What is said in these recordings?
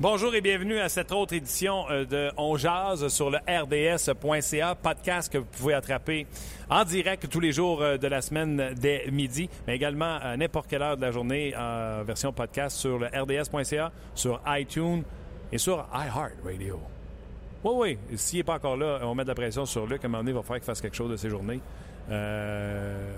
Bonjour et bienvenue à cette autre édition euh, de On Jazz sur le RDS.ca, podcast que vous pouvez attraper en direct tous les jours euh, de la semaine dès midi, mais également à n'importe quelle heure de la journée en version podcast sur le RDS.ca, sur iTunes et sur iHeartRadio. Oui, oui, s'il n'est pas encore là, on met de la pression sur Luc. À un moment donné, il va falloir qu'il fasse quelque chose de ses journées. Euh,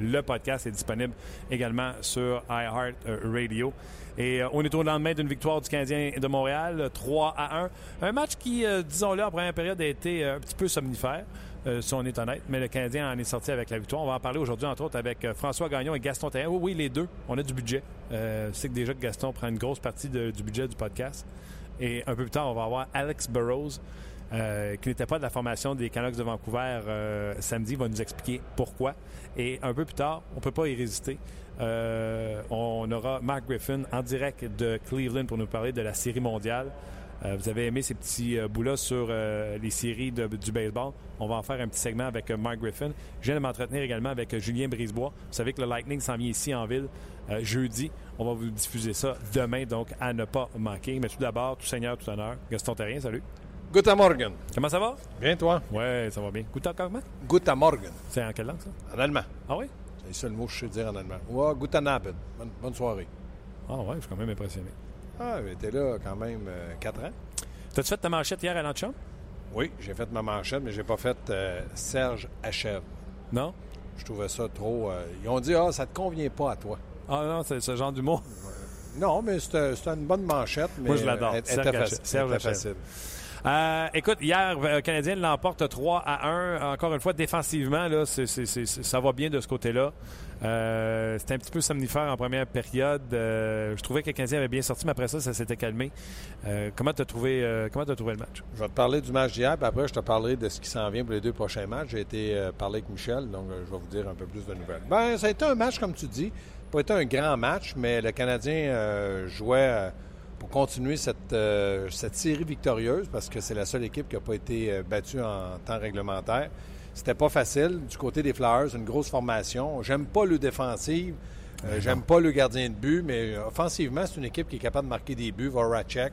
le podcast est disponible également sur iHeartRadio. Et euh, on est au lendemain d'une victoire du Canadien de Montréal, 3 à 1. Un match qui, euh, disons-le, en première période a été euh, un petit peu somnifère. si on est honnête, mais le Canadien en est sorti avec la victoire. On va en parler aujourd'hui, entre autres, avec François Gagnon et Gaston Terrien. Oui, oui, les deux. On a du budget. c'est que déjà que Gaston prend une grosse partie du budget du podcast. Et un peu plus tard, on va avoir Alex Burrows, qui n'était pas de la formation des Canucks de Vancouver samedi, va nous expliquer pourquoi. Et un peu plus tard, on ne peut pas y résister. Euh, on aura Mark Griffin en direct de Cleveland pour nous parler de la série mondiale. Euh, vous avez aimé ces petits euh, bouts-là sur les séries du baseball. On va en faire un petit segment avec Mark Griffin. Je viens de m'entretenir également avec Julien Brisebois. Vous savez que le Lightning s'en vient ici en ville jeudi. On va vous diffuser ça demain, donc à ne pas manquer. Mais tout d'abord, tout seigneur, tout honneur. Gaston Terrien, salut. Guten Morgen. Comment ça va? Bien, toi? Oui, ça va bien. Guten comment? Guten Morgen. C'est en quelle langue, ça? En allemand. Ah oui? C'est le seul mot que je sais dire en allemand. Ouais, guten Abend. Bonne, soirée. Ah ouais, je suis quand même impressionné. Ah, t'es là quand même euh, quatre 4 ans. T'as-tu fait ta manchette hier à l'Anchon? Oui, j'ai fait ma manchette, mais j'ai pas fait euh, Serge Achève. Non? Je trouvais ça trop... Euh, ils ont dit, ah, ça te convient pas à toi. Ah non, c'est ce genre d'humour. Non, mais c'était une bonne manchette. Mais Moi, je l'adore. Serge, Serge facile. Euh, écoute, hier, le euh, Canadien l'emporte 3 à 1. Encore une fois, défensivement, là, ça va bien de ce côté-là. Euh, c'était un petit peu somnifère en première période. je trouvais que le Canadien avait bien sorti, mais après ça, ça s'était calmé. comment tu as, trouvé, le match? Je vais te parler du match d'hier, puis après, je te parlerai de ce qui s'en vient pour les deux prochains matchs. J'ai été parler avec Michel, donc je vais vous dire un peu plus de nouvelles. Ben, ça a été un match, comme tu dis. Pas été un grand match, mais le Canadien jouait pour continuer cette, euh, cette série victorieuse, parce que c'est la seule équipe qui n'a pas été euh, battue en temps réglementaire. C'était pas facile. Du côté des Flyers, une grosse formation. J'aime pas le défensive. Euh, j'aime pas le gardien de but, mais offensivement, c'est une équipe qui est capable de marquer des buts. Voracek,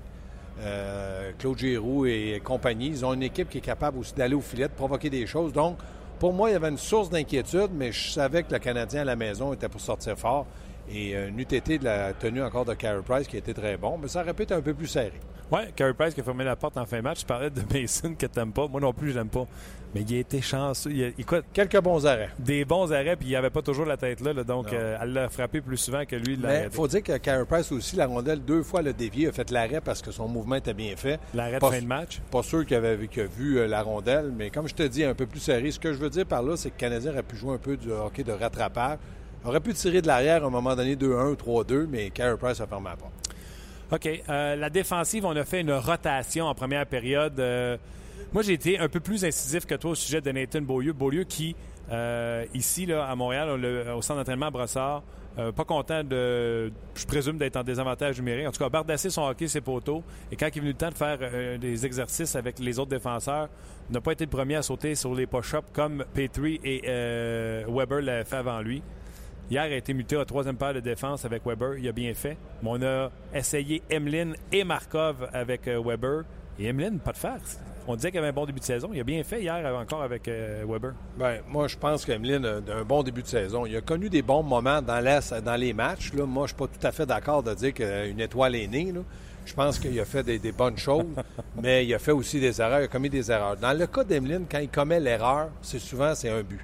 Claude Giroux et compagnie. Ils ont une équipe qui est capable aussi d'aller au filet, de provoquer des choses. Donc, pour moi, il y avait une source d'inquiétude, mais je savais que le Canadien à la maison était pour sortir fort. Et un UTT de la tenue encore de Carey Price qui était très bon, mais ça répète un peu plus serré. Oui, Carey Price qui a fermé la porte en fin de match. Tu parlais de Mason que tu n'aimes pas. Moi non plus, je l'aime pas. Mais il a été chanceux. Il a, Quelques bons arrêts. Des bons arrêts, puis il avait pas toujours la tête là. donc, euh, elle l'a frappé plus souvent que lui. Mais il faut dire que Carey Price aussi, la rondelle, deux fois le dévié, a fait l'arrêt parce que son mouvement était bien fait. L'arrêt de fin de match. Pas sûr qu'il avait a vu euh, la rondelle, mais comme je te dis, un peu plus serré. Ce que je veux dire par là, c'est que le Canadien aurait pu jouer un peu du hockey de rattrapage aurait pu tirer de l'arrière à un moment donné 2-1 ou 3-2, mais Carey Price a fermé la porte. OK. Euh, la défensive, on a fait une rotation en première période. Euh, moi, j'ai été un peu plus incisif que toi au sujet de Nathan Beaulieu. Beaulieu qui, euh, ici, là, à Montréal, au centre d'entraînement à Brossard, pas content de, je présume, d'être en désavantage numérique. En tout cas, bardasser son hockey, ses poteaux. Et quand il est venu le temps de faire des exercices avec les autres défenseurs, n'a pas été le premier à sauter sur les push-ups comme Petrie et Weber l'avaient fait avant lui. Hier, il a été muté à troisième paire de défense avec Weber. Il a bien fait. Mais on a essayé Emlyn et Markov avec euh, Weber. Et Emeline, pas de farce. On disait qu'il avait un bon début de saison. Il a bien fait hier encore avec euh, Weber. Ben, moi, je pense qu'Emeline a un bon début de saison. Il a connu des bons moments dans, dans les matchs. Là. Moi, je ne suis pas tout à fait d'accord de dire qu'une étoile est née. Je pense qu'il a fait des, bonnes choses, mais il a fait aussi des erreurs. Il a commis des erreurs. Dans le cas d'Emeline, quand il commet l'erreur, c'est souvent c'est un but.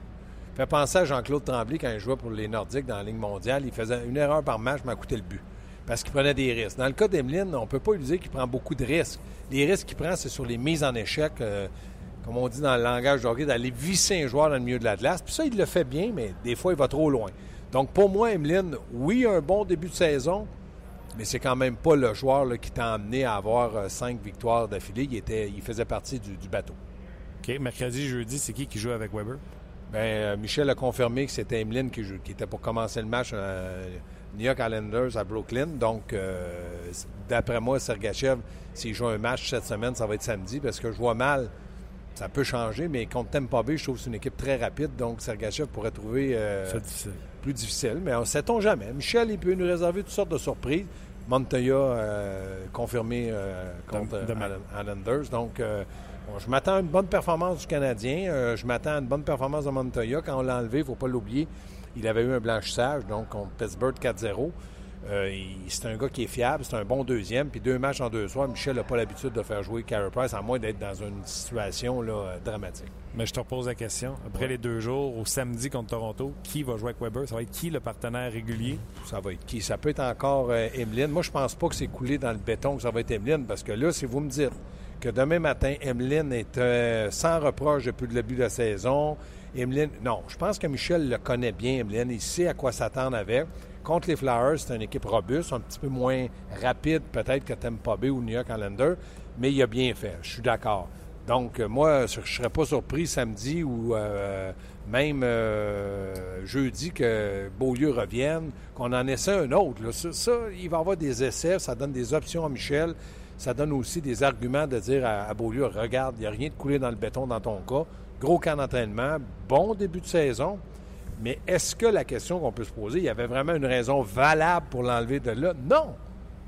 Fait penser à Jean-Claude Tremblay quand il jouait pour les Nordiques dans la Ligue mondiale. Il faisait une erreur par match, m'a coûté le but. Parce qu'il prenait des risques. Dans le cas d'Emeline, on ne peut pas lui dire qu'il prend beaucoup de risques. Les risques qu'il prend, c'est sur les mises en échec, euh, comme on dit dans le langage de hockey, d'aller visser un joueur dans le milieu de la glace. Puis ça, il le fait bien, mais des fois, il va trop loin. Donc, pour moi, Emeline, oui, un bon début de saison, mais c'est quand même pas le joueur qui t'a amené à avoir euh, cinq victoires d'affilée. Il, était, il faisait partie du, bateau. OK. Mercredi, jeudi, c'est qui qui joue avec Weber? Bien, euh, Michel a confirmé que c'était Emeline qui, qui, était pour commencer le match euh, New York Islanders à Brooklyn. Donc, d'après moi, Sergachev, s'il joue un match cette semaine, ça va être samedi parce que je vois mal. Ça peut changer, mais contre Tampa Bay, je trouve que c'est une équipe très rapide. Donc, Sergachev pourrait trouver plus difficile. Mais on ne sait-on jamais. Michel, il peut nous réserver toutes sortes de surprises. Montoya euh, confirmé euh, contre Islanders. Donc, euh, je m'attends à une bonne performance du Canadien. je m'attends à une bonne performance de Montoya. Quand on l'a enlevé, il ne faut pas l'oublier, il avait eu un blanchissage, donc contre Pittsburgh 4-0. c'est un gars qui est fiable, c'est un bon deuxième. Puis deux matchs en deux soirs, Michel n'a pas l'habitude de faire jouer Carey Price, à moins d'être dans une situation là, dramatique. Mais je te repose la question. Après les deux jours, au samedi contre Toronto, qui va jouer avec Weber? Ça va être qui le partenaire régulier? Ça va être qui? Ça peut être encore euh, Emeline. Moi, je pense pas que c'est coulé dans le béton que ça va être Emeline, parce que là, si vous me dites que demain matin, Emeline est euh, sans reproche depuis le début de la saison, Emeline... Non, je pense que Michel le connaît bien, Emeline. Il sait à quoi s'attendre avec. Contre les Flowers, c'est une équipe robuste, un petit peu moins rapide peut-être que Tampa Bay ou New York Islander, mais il a bien fait. Je suis d'accord. Donc, euh, moi, je ne serais pas surpris samedi ou euh, même jeudi que Beaulieu revienne, qu'on en essaie un autre. Ça, il va y avoir des essais, ça donne des options à Michel, ça donne aussi des arguments de dire à, Beaulieu, regarde, il n'y a rien de coulé dans le béton dans ton cas. Gros camp d'entraînement, bon début de saison. Mais est-ce que la question qu'on peut se poser, il y avait vraiment une raison valable pour l'enlever de là? Non!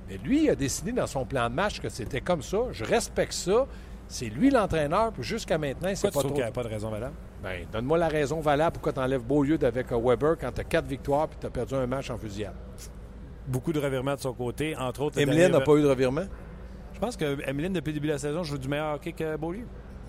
Mais lui, il a décidé dans son plan de match que c'était comme ça. Je respecte ça. C'est lui l'entraîneur, puis jusqu'à maintenant, c'est pas trop... qu'il n'y a pas de raison valable? Bien, donne-moi la raison valable pourquoi tu enlèves Beaulieu avec euh, Weber quand tu as quatre victoires puis tu as perdu un match en fusillade. Beaucoup de revirements de son côté, entre autres... Emeline n'a pas eu de revirement? Je pense que Emeline, depuis le début de la saison, joue du meilleur hockey que Beaulieu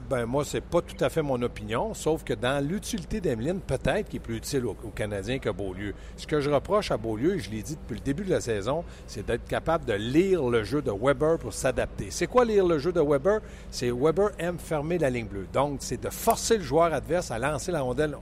ben moi, c'est pas tout à fait mon opinion, sauf que dans l'utilité d'Emeline, peut-être qu'il est plus utile aux, Canadiens que Beaulieu. Ce que je reproche à Beaulieu, et je l'ai dit depuis le début de la saison, c'est d'être capable de lire le jeu de Weber pour s'adapter. C'est quoi lire le jeu de Weber? C'est Weber aime fermer la ligne bleue. Donc, c'est de forcer le joueur adverse à lancer la rondelle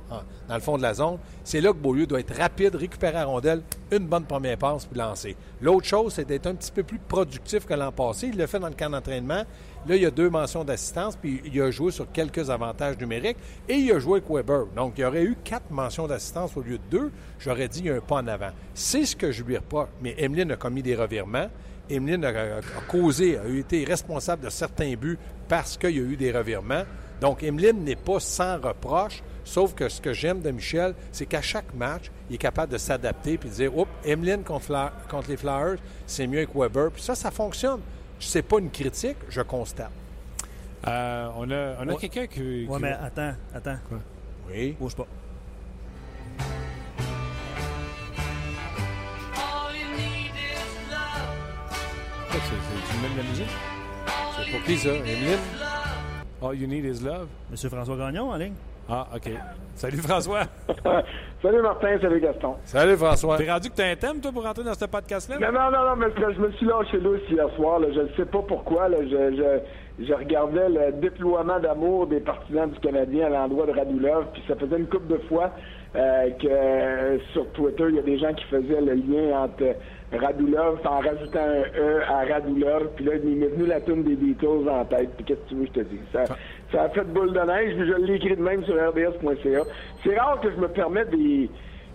dans le fond de la zone. C'est là que Beaulieu doit être rapide, récupérer la rondelle, une bonne première passe, puis lancer. L'autre chose, c'est d'être un petit peu plus productif que l'an passé. Il le fait dans le camp d'entraînement. Là, il y a deux mentions d'assistance, puis il a joué sur quelques avantages numériques et il a joué avec Weber. Donc, il y aurait eu quatre mentions d'assistance au lieu de deux. J'aurais dit il y a un pas en avant. C'est ce que je lui reproche. Mais Emeline a commis des revirements. Emeline a, causé, a été responsable de certains buts parce qu'il y a eu des revirements. Donc, Emeline n'est pas sans reproche, sauf que ce que j'aime de Michel, c'est qu'à chaque match, il est capable de s'adapter et de dire Oups, Emeline contre, les Flyers, c'est mieux que Weber. Puis ça, ça fonctionne. C'est pas une critique, je constate. Euh, on a, on a quelqu'un qui. Oui, mais attends, attends. Quoi? Oui. Bouge pas. Tu mets de la musique? C'est pour qui ça? Emeline? All you need is love. Monsieur François Gagnon en ligne. Ah, OK. Salut François. salut Martin, salut Gaston. Salut François. T'es rendu que t'as un thème, toi, pour rentrer dans ce podcast-là? Non, non, non, non, mais je me suis lâché l'eau hier soir. je ne sais pas pourquoi. Là, je, je, regardais le déploiement d'amour des partisans du Canadien à l'endroit de Radulov. Puis ça faisait une couple de fois euh, que euh, sur Twitter, il y a des gens qui faisaient le lien entre Radulov en rajoutant un E à Radulov. Puis là, il m'est venu la tune des Beatles en tête. Puis qu'est-ce que tu veux, je te dis? Ça, ça a fait boule de neige, puis je l'ai écrit de même sur rds.ca. C'est rare que je me permette des,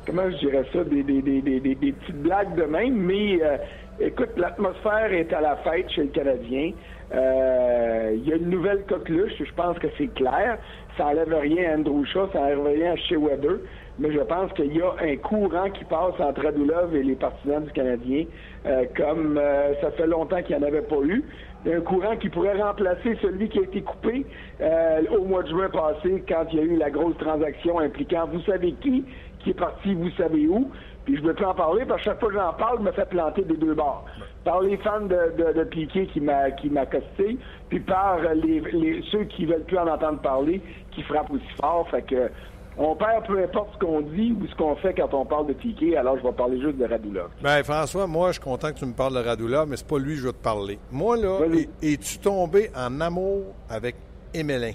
comment je dirais ça, des, des, des, des, petites blagues de même, mais euh, écoute, l'atmosphère est à la fête chez le Canadien. Euh, il y a une nouvelle coqueluche, je pense que c'est clair. Ça enlève rien à Andrew Shaw, ça enlève rien à chez Weber, mais je pense qu'il y a un courant qui passe entre Radulov et les partisans du Canadien, euh, comme ça fait longtemps qu'il n'y en avait pas eu. Un courant qui pourrait remplacer celui qui a été coupé euh, au mois de juin passé quand il y a eu la grosse transaction impliquant vous savez qui, qui est parti vous savez où. Puis je veux plus en parler parce que chaque fois que j'en parle, je me fait planter des deux bords. Par les fans de, de, de Piquet qui m'a qui m'a costé, puis par les, les, ceux qui veulent plus en entendre parler, qui frappent aussi fort. Fait que on perd peu importe ce qu'on dit ou ce qu'on fait quand on parle de Piquet, alors je vais parler juste de Radulov. Ben François, moi je suis content que tu me parles de Radulov, mais c'est pas lui que je veux te parler. Moi là, es-tu tombé en amour avec Emelin?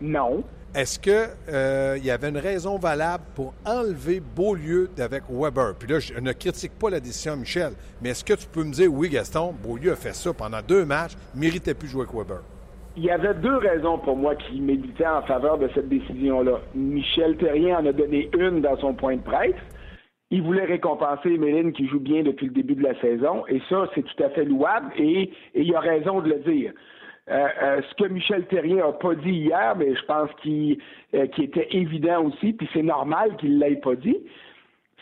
Non. Est-ce qu'il euh, y avait une raison valable pour enlever Beaulieu d'avec Weber? Puis là, je ne critique pas la décision Michel, mais est-ce que tu peux me dire, oui, Gaston, Beaulieu a fait ça pendant deux matchs, ne méritait plus jouer avec Weber? Il y avait deux raisons pour moi qui méditaient en faveur de cette décision-là. Michel Terrien en a donné une dans son point de presse. Il voulait récompenser Méline qui joue bien depuis le début de la saison, et ça, c'est tout à fait louable, et, il a raison de le dire. Euh, euh, ce que Michel Terrien n'a pas dit hier, mais je pense qu'il euh, était évident aussi, puis c'est normal qu'il ne l'ait pas dit,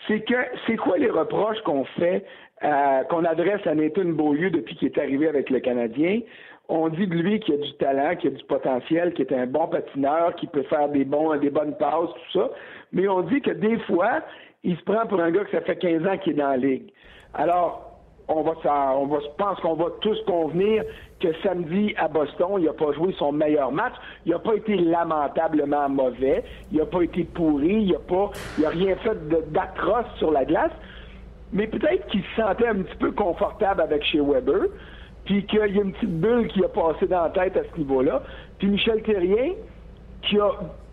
c'est que c'est quoi les reproches qu'on fait, qu'on adresse à Nathan Beaulieu depuis qu'il est arrivé avec le Canadien? On dit de lui qu'il a du talent, qu'il a du potentiel, qu'il est un bon patineur, qu'il peut faire des bons, des bonnes passes, tout ça. Mais on dit que des fois, il se prend pour un gars que ça fait 15 ans qu'il est dans la ligue. Alors, on va, on va, je pense qu'on va tous convenir que samedi à Boston, il n'a pas joué son meilleur match. Il n'a pas été lamentablement mauvais. Il n'a pas été pourri. Il n'a pas, il a rien fait d'atroce sur la glace. Mais peut-être qu'il se sentait un petit peu confortable avec chez Weber. Puis qu'il y a une petite bulle qui a passé dans la tête à ce niveau-là. Puis Michel Terrien, qui a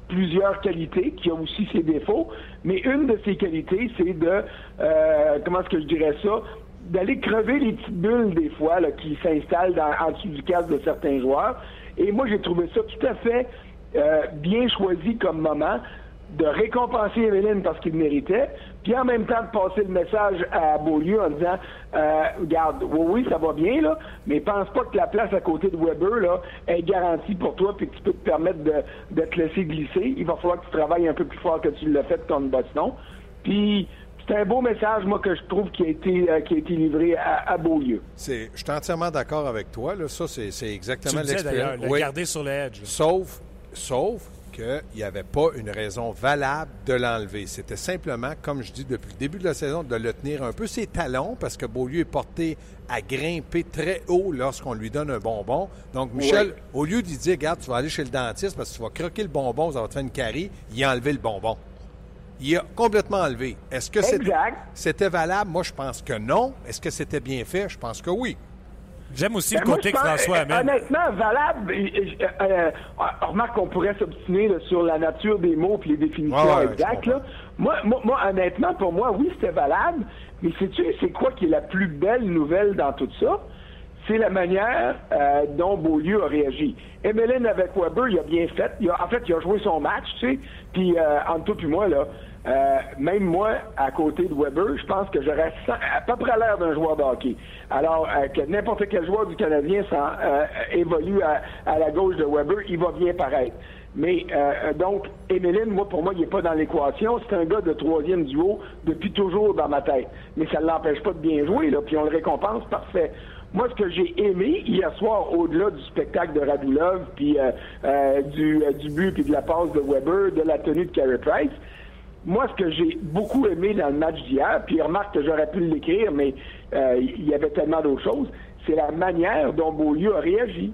plusieurs qualités, qui a aussi ses défauts, mais une de ses qualités, c'est de, euh, comment est-ce que je dirais ça, d'aller crever les petites bulles des fois qui s'installent en dessous du casque de certains joueurs. Et moi, j'ai trouvé ça tout à fait euh, bien choisi comme moment de récompenser Emeline parce qu'il méritait, puis en même temps de passer le message à Beaulieu en disant euh, Regarde, oui, oui, ça va bien, là, mais pense pas que la place à côté de Weber là, est garantie pour toi puis que tu peux te permettre de, de te laisser glisser. Il va falloir que tu travailles un peu plus fort que tu l'as fait contre Boston. Puis c'est un beau message, moi, que je trouve qui a été, euh, qui a été livré à, à Beaulieu. je suis entièrement d'accord avec toi. Là. Ça, c'est, exactement l'expérience. Le garder sur l'edge. Sauf, sauf qu'il n'y avait pas une raison valable de l'enlever. C'était simplement, comme je dis depuis le début de la saison, de le tenir un peu ses talons parce que Beaulieu est porté à grimper très haut lorsqu'on lui donne un bonbon. Donc, Michel, au lieu d'y dire, regarde, tu vas aller chez le dentiste parce que tu vas croquer le bonbon, ça va te faire une carie, il a enlevé le bonbon il a complètement enlevé. Est-ce que c'était valable? Moi, je pense que non. Est-ce que c'était bien fait? Je pense que oui. J'aime aussi le ben, côté que François amène. Honnêtement, valable. Euh, euh, remarque qu'on pourrait s'obstiner sur la nature des mots et les définitions exactes. Moi, moi, honnêtement, pour moi, oui, c'était valable. Mais sais-tu, c'est quoi qui est la plus belle nouvelle dans tout ça? c'est la manière euh, dont Beaulieu a réagi. Emeline avec Weber, il a bien fait. en fait, il a joué son match, tu sais. Puis, euh, entre toi et moi, là, euh, même moi, à côté de Weber, je pense que j'aurais à peu près l'air d'un joueur de hockey. Alors euh, que n'importe quel joueur du Canadien euh, évolue à, la gauche de Weber, il va bien paraître. Mais donc, Emeline, moi, pour moi, il n'est pas dans l'équation. C'est un gars de troisième duo depuis toujours dans ma tête. Mais ça ne l'empêche pas de bien jouer, là, puis on le récompense, parfait. Moi, ce que j'ai aimé hier soir, au-delà du spectacle de Radulov, puis du, du but, puis de la passe de Weber, de la tenue de Carey Price, moi, ce que j'ai beaucoup aimé dans le match d'hier, puis remarque que j'aurais pu l'écrire, mais euh, il y avait tellement d'autres choses, c'est la manière dont Beaulieu a réagi.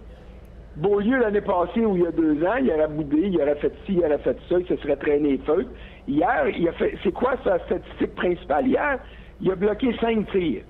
Beaulieu, l'année passée, où il y a deux ans, il aurait boudé, il aurait fait ci, il aurait fait ça, il se serait traîné feu. Hier, il a fait. C'est quoi sa statistique principale? Hier? Il a bloqué cinq tirs.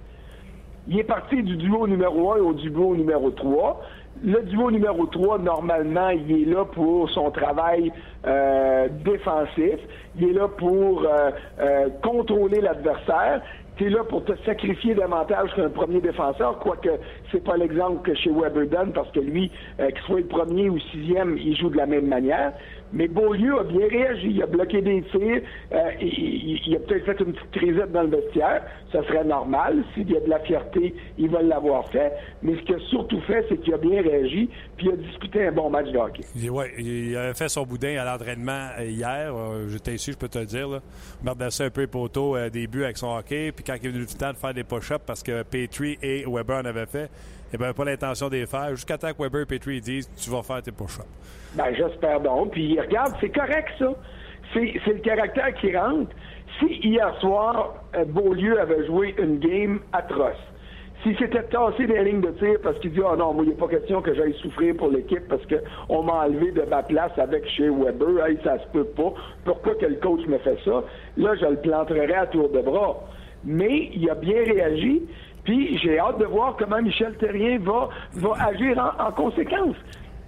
Il est parti du duo numéro un au duo numéro 3. Le duo numéro 3, normalement, il est là pour son travail euh, défensif. Il est là pour euh, euh, contrôler l'adversaire. Tu es là pour te sacrifier davantage qu'un premier défenseur, quoique c'est pas l'exemple que chez Weber donne, parce que lui, qu'il soit le premier ou sixième, il joue de la même manière. Mais Beaulieu a bien réagi. Il a bloqué des tirs. Euh, il, a peut-être fait une petite crisette dans le vestiaire. Ça serait normal. S'il y a de la fierté, il va l'avoir fait. Mais ce qu'il a surtout fait, c'est qu'il a bien réagi. Puis il a disputé un bon match de hockey. Oui, il a fait son boudin à l'entraînement euh, hier. Euh, j'étais ici, je peux te le dire. Là. ça un peu les poteaux début avec son hockey. Puis quand il est venu le temps de faire des push-ups parce que Petrie et Weber en avaient fait, eh bien, pas l'intention de les faire. Jusqu'à temps que Weber et Petrie disent tu vas faire tes push-ups. Ben, j'espère donc. Puis, regarde, c'est correct, ça. C'est le caractère qui rentre. Si hier soir, euh, Beaulieu avait joué une game atroce, s'il s'était tassé des lignes de tir parce qu'il dit « Ah non, moi, il n'est pas question que j'aille souffrir pour l'équipe parce qu'on m'a enlevé de ma place avec chez Weber. Hey, ça se peut pas. Pourquoi que le coach me fait ça? » Là, je le planterais à tour de bras. Mais il a bien réagi. Puis j'ai hâte de voir comment Michel Terrien va, va agir en, en conséquence.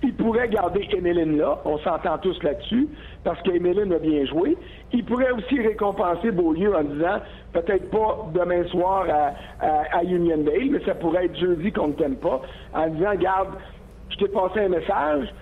Il pourrait garder Emeline là, on s'entend tous là-dessus, parce qu'Emeline a bien joué. Il pourrait aussi récompenser Beaulieu en disant, peut-être pas demain soir à, à, à Uniondale, mais ça pourrait être jeudi qu'on ne t'aime pas, en disant, garde, je t'ai passé un message,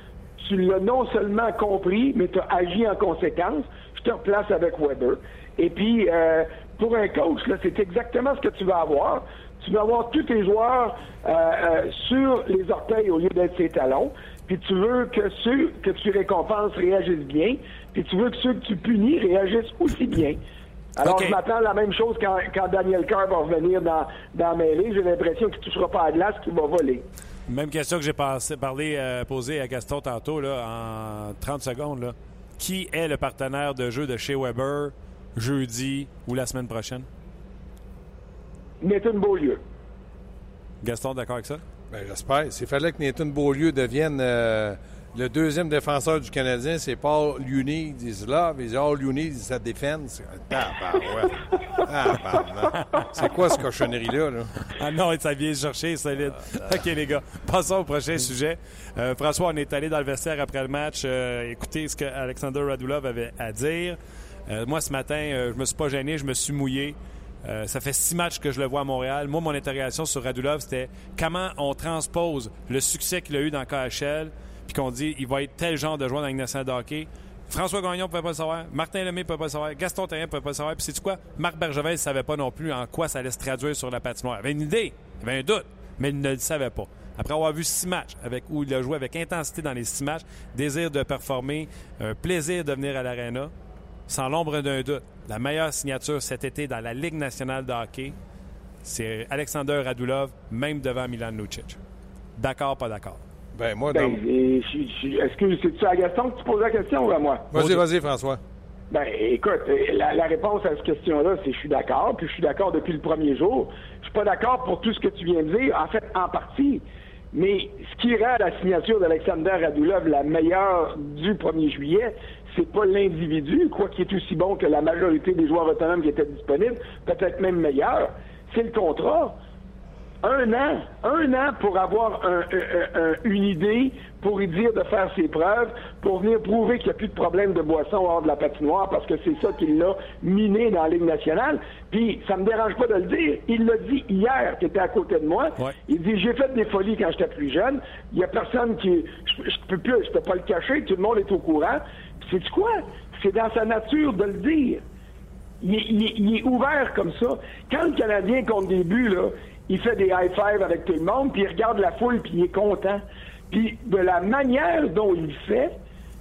tu l'as non seulement compris, mais tu as agi en conséquence, je te replace avec Weber. Et puis, euh, pour un coach, c'est exactement ce que tu vas avoir. Tu vas avoir tous tes joueurs euh, euh, sur les orteils au lieu d'être ses talons. Puis tu veux que ceux que tu récompenses réagissent bien. Puis tu veux que ceux que tu punis réagissent aussi bien. Alors, je m'attends à la même chose quand, quand Daniel Carr va revenir dans, dans la mêlée. J'ai l'impression qu'il ne touchera pas à la glace, qu'il va voler. Même question que j'ai passé- parlé, euh, posée à Gaston tantôt, là, en 30 secondes. Là. Qui est le partenaire de jeu de chez Weber jeudi ou la semaine prochaine? Nathan Beaulieu. Gaston, d'accord avec ça? Ben, j'espère. S'il fallait que Nathan Beaulieu devienne euh, le deuxième défenseur du Canadien, c'est pas all you need is love, is all you need is a defense. Tabarouette. Tabarnak. C'est quoi ce cochonnerie-là? Là? Ah non, ça vient chercher, solide. OK, les gars, passons au prochain sujet. Euh, François, on est allé dans le vestiaire après le match euh, écouter ce que Alexander Radulov avait à dire. Euh, moi, ce matin, euh, je me suis pas gêné, je me suis mouillé. Euh, ça fait six matchs que je le vois à Montréal. Moi, mon interrogation sur Radulov, c'était comment on transpose le succès qu'il a eu dans KHL, puis qu'on dit il va être tel genre de joueur dans la. François Gagnon ne pouvait pas le savoir, Martin Lemay ne pouvait pas savoir, Gaston Terrien ne pouvait pas le savoir, puis c'est quoi? Marc Bergevin ne savait pas non plus en quoi ça allait se traduire sur la patinoire. Il avait une idée, il avait un doute, mais il ne le savait pas. Après avoir vu six matchs où il a joué avec intensité dans les six matchs, désir de performer, un plaisir de venir à l'aréna, sans l'ombre d'un doute, la meilleure signature cet été dans la Ligue nationale de hockey, c'est Alexander Radulov, même devant Milan Lucic. D'accord, pas d'accord? Ben, moi, dans... Ben, je- est-ce que c'est-tu à Gaston que tu poses la question ou à moi? Vas-y, vas-y, François. Ben, écoute, euh, la, la réponse à cette question-là, c'est je suis d'accord, puis je suis d'accord depuis le premier jour. Je suis pas d'accord pour tout ce que tu viens de dire, en fait, en partie. Mais ce qui rend la signature d'Alexander Radulov la meilleure du 1er juillet, c'est pas l'individu, quoi qu'il est aussi bon que la majorité des joueurs autonomes qui étaient disponibles, peut-être même meilleur, c'est le contrat. Un an, un an pour avoir un- un- un- une idée, pour y dire de faire ses preuves, pour venir prouver qu'il n'y a plus de problème de boisson hors de la patinoire, parce que c'est ça qui l'a miné dans la Ligue nationale. Puis, ça me dérange pas de le dire. Il l'a dit hier, qui était à côté de moi. Ouais. Il dit, j'ai fait des folies quand j'étais plus jeune. Il y a personne qui... Je, je peux plus, je peux pas le cacher, tout le monde est au courant. C'est quoi? C'est dans sa nature de le dire. Il est, ouvert comme ça. Quand le Canadien compte des buts, là, il fait des high five avec tout le monde, puis il regarde la foule, puis il est content. Puis de la manière dont il fait,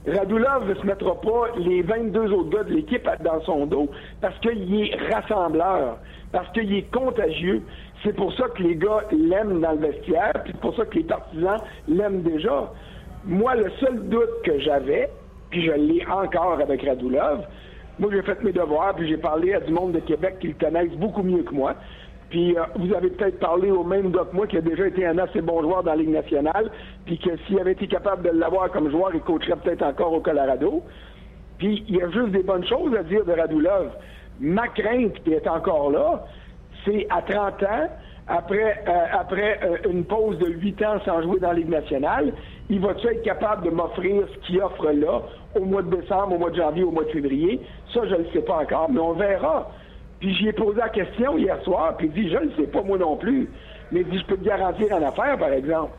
Radulov ne se mettra pas les 22 autres gars de l'équipe dans son dos parce qu'il est rassembleur, parce qu'il est contagieux. C'est pour ça que les gars l'aiment dans le vestiaire, puis c'est pour ça que les partisans l'aiment déjà. Moi, le seul doute que j'avais, puis je l'ai encore avec Radulov, moi, j'ai fait mes devoirs, puis j'ai parlé à du monde de Québec qui le connaissent beaucoup mieux que moi. Puis euh, vous avez peut-être parlé au même gars que moi qui a déjà été un assez bon joueur dans la Ligue nationale, puis que s'il avait été capable de l'avoir comme joueur, il coacherait peut-être encore au Colorado. Puis il y a juste des bonnes choses à dire de Radulov. Ma crainte, qui est encore là, c'est à 30 ans, après, euh, après euh, une pause de 8 ans sans jouer dans la Ligue nationale, il va-tu être capable de m'offrir ce qu'il offre là au mois de décembre, au mois de janvier, au mois de février? Ça, je ne le sais pas encore, mais on verra. Puis j'y ai posé la question hier soir, puis il dit, je ne sais pas moi non plus. Mais dit, je peux te garantir en affaire, par exemple,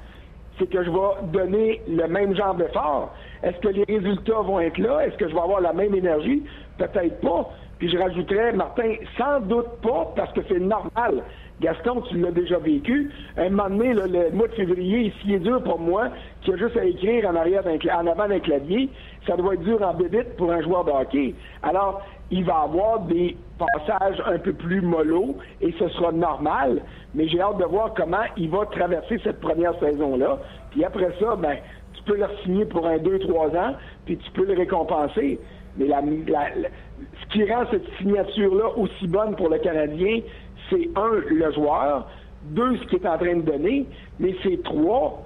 c'est que je vais donner le même genre d'effort. Est-ce que les résultats vont être là? Est-ce que je vais avoir la même énergie? Peut-être pas. Puis je rajouterais, Martin, sans doute pas, parce que c'est normal Gaston, tu l'as déjà vécu. Un moment donné, le mois de février, s'il est dur pour moi, qui a juste à écrire en arrière en avant d'un clavier, ça doit être dur en bébite pour un joueur de hockey. Alors, il va avoir des passages un peu plus mollo et ce sera normal, mais j'ai hâte de voir comment il va traverser cette première saison-là. Puis après ça, ben, tu peux le signer pour un 2-3 ans, puis tu peux le récompenser. Mais la, la- la- ce qui rend cette signature-là aussi bonne pour le Canadien, c'est un, le joueur, deux, ce qu'il est en train de donner, mais c'est trois,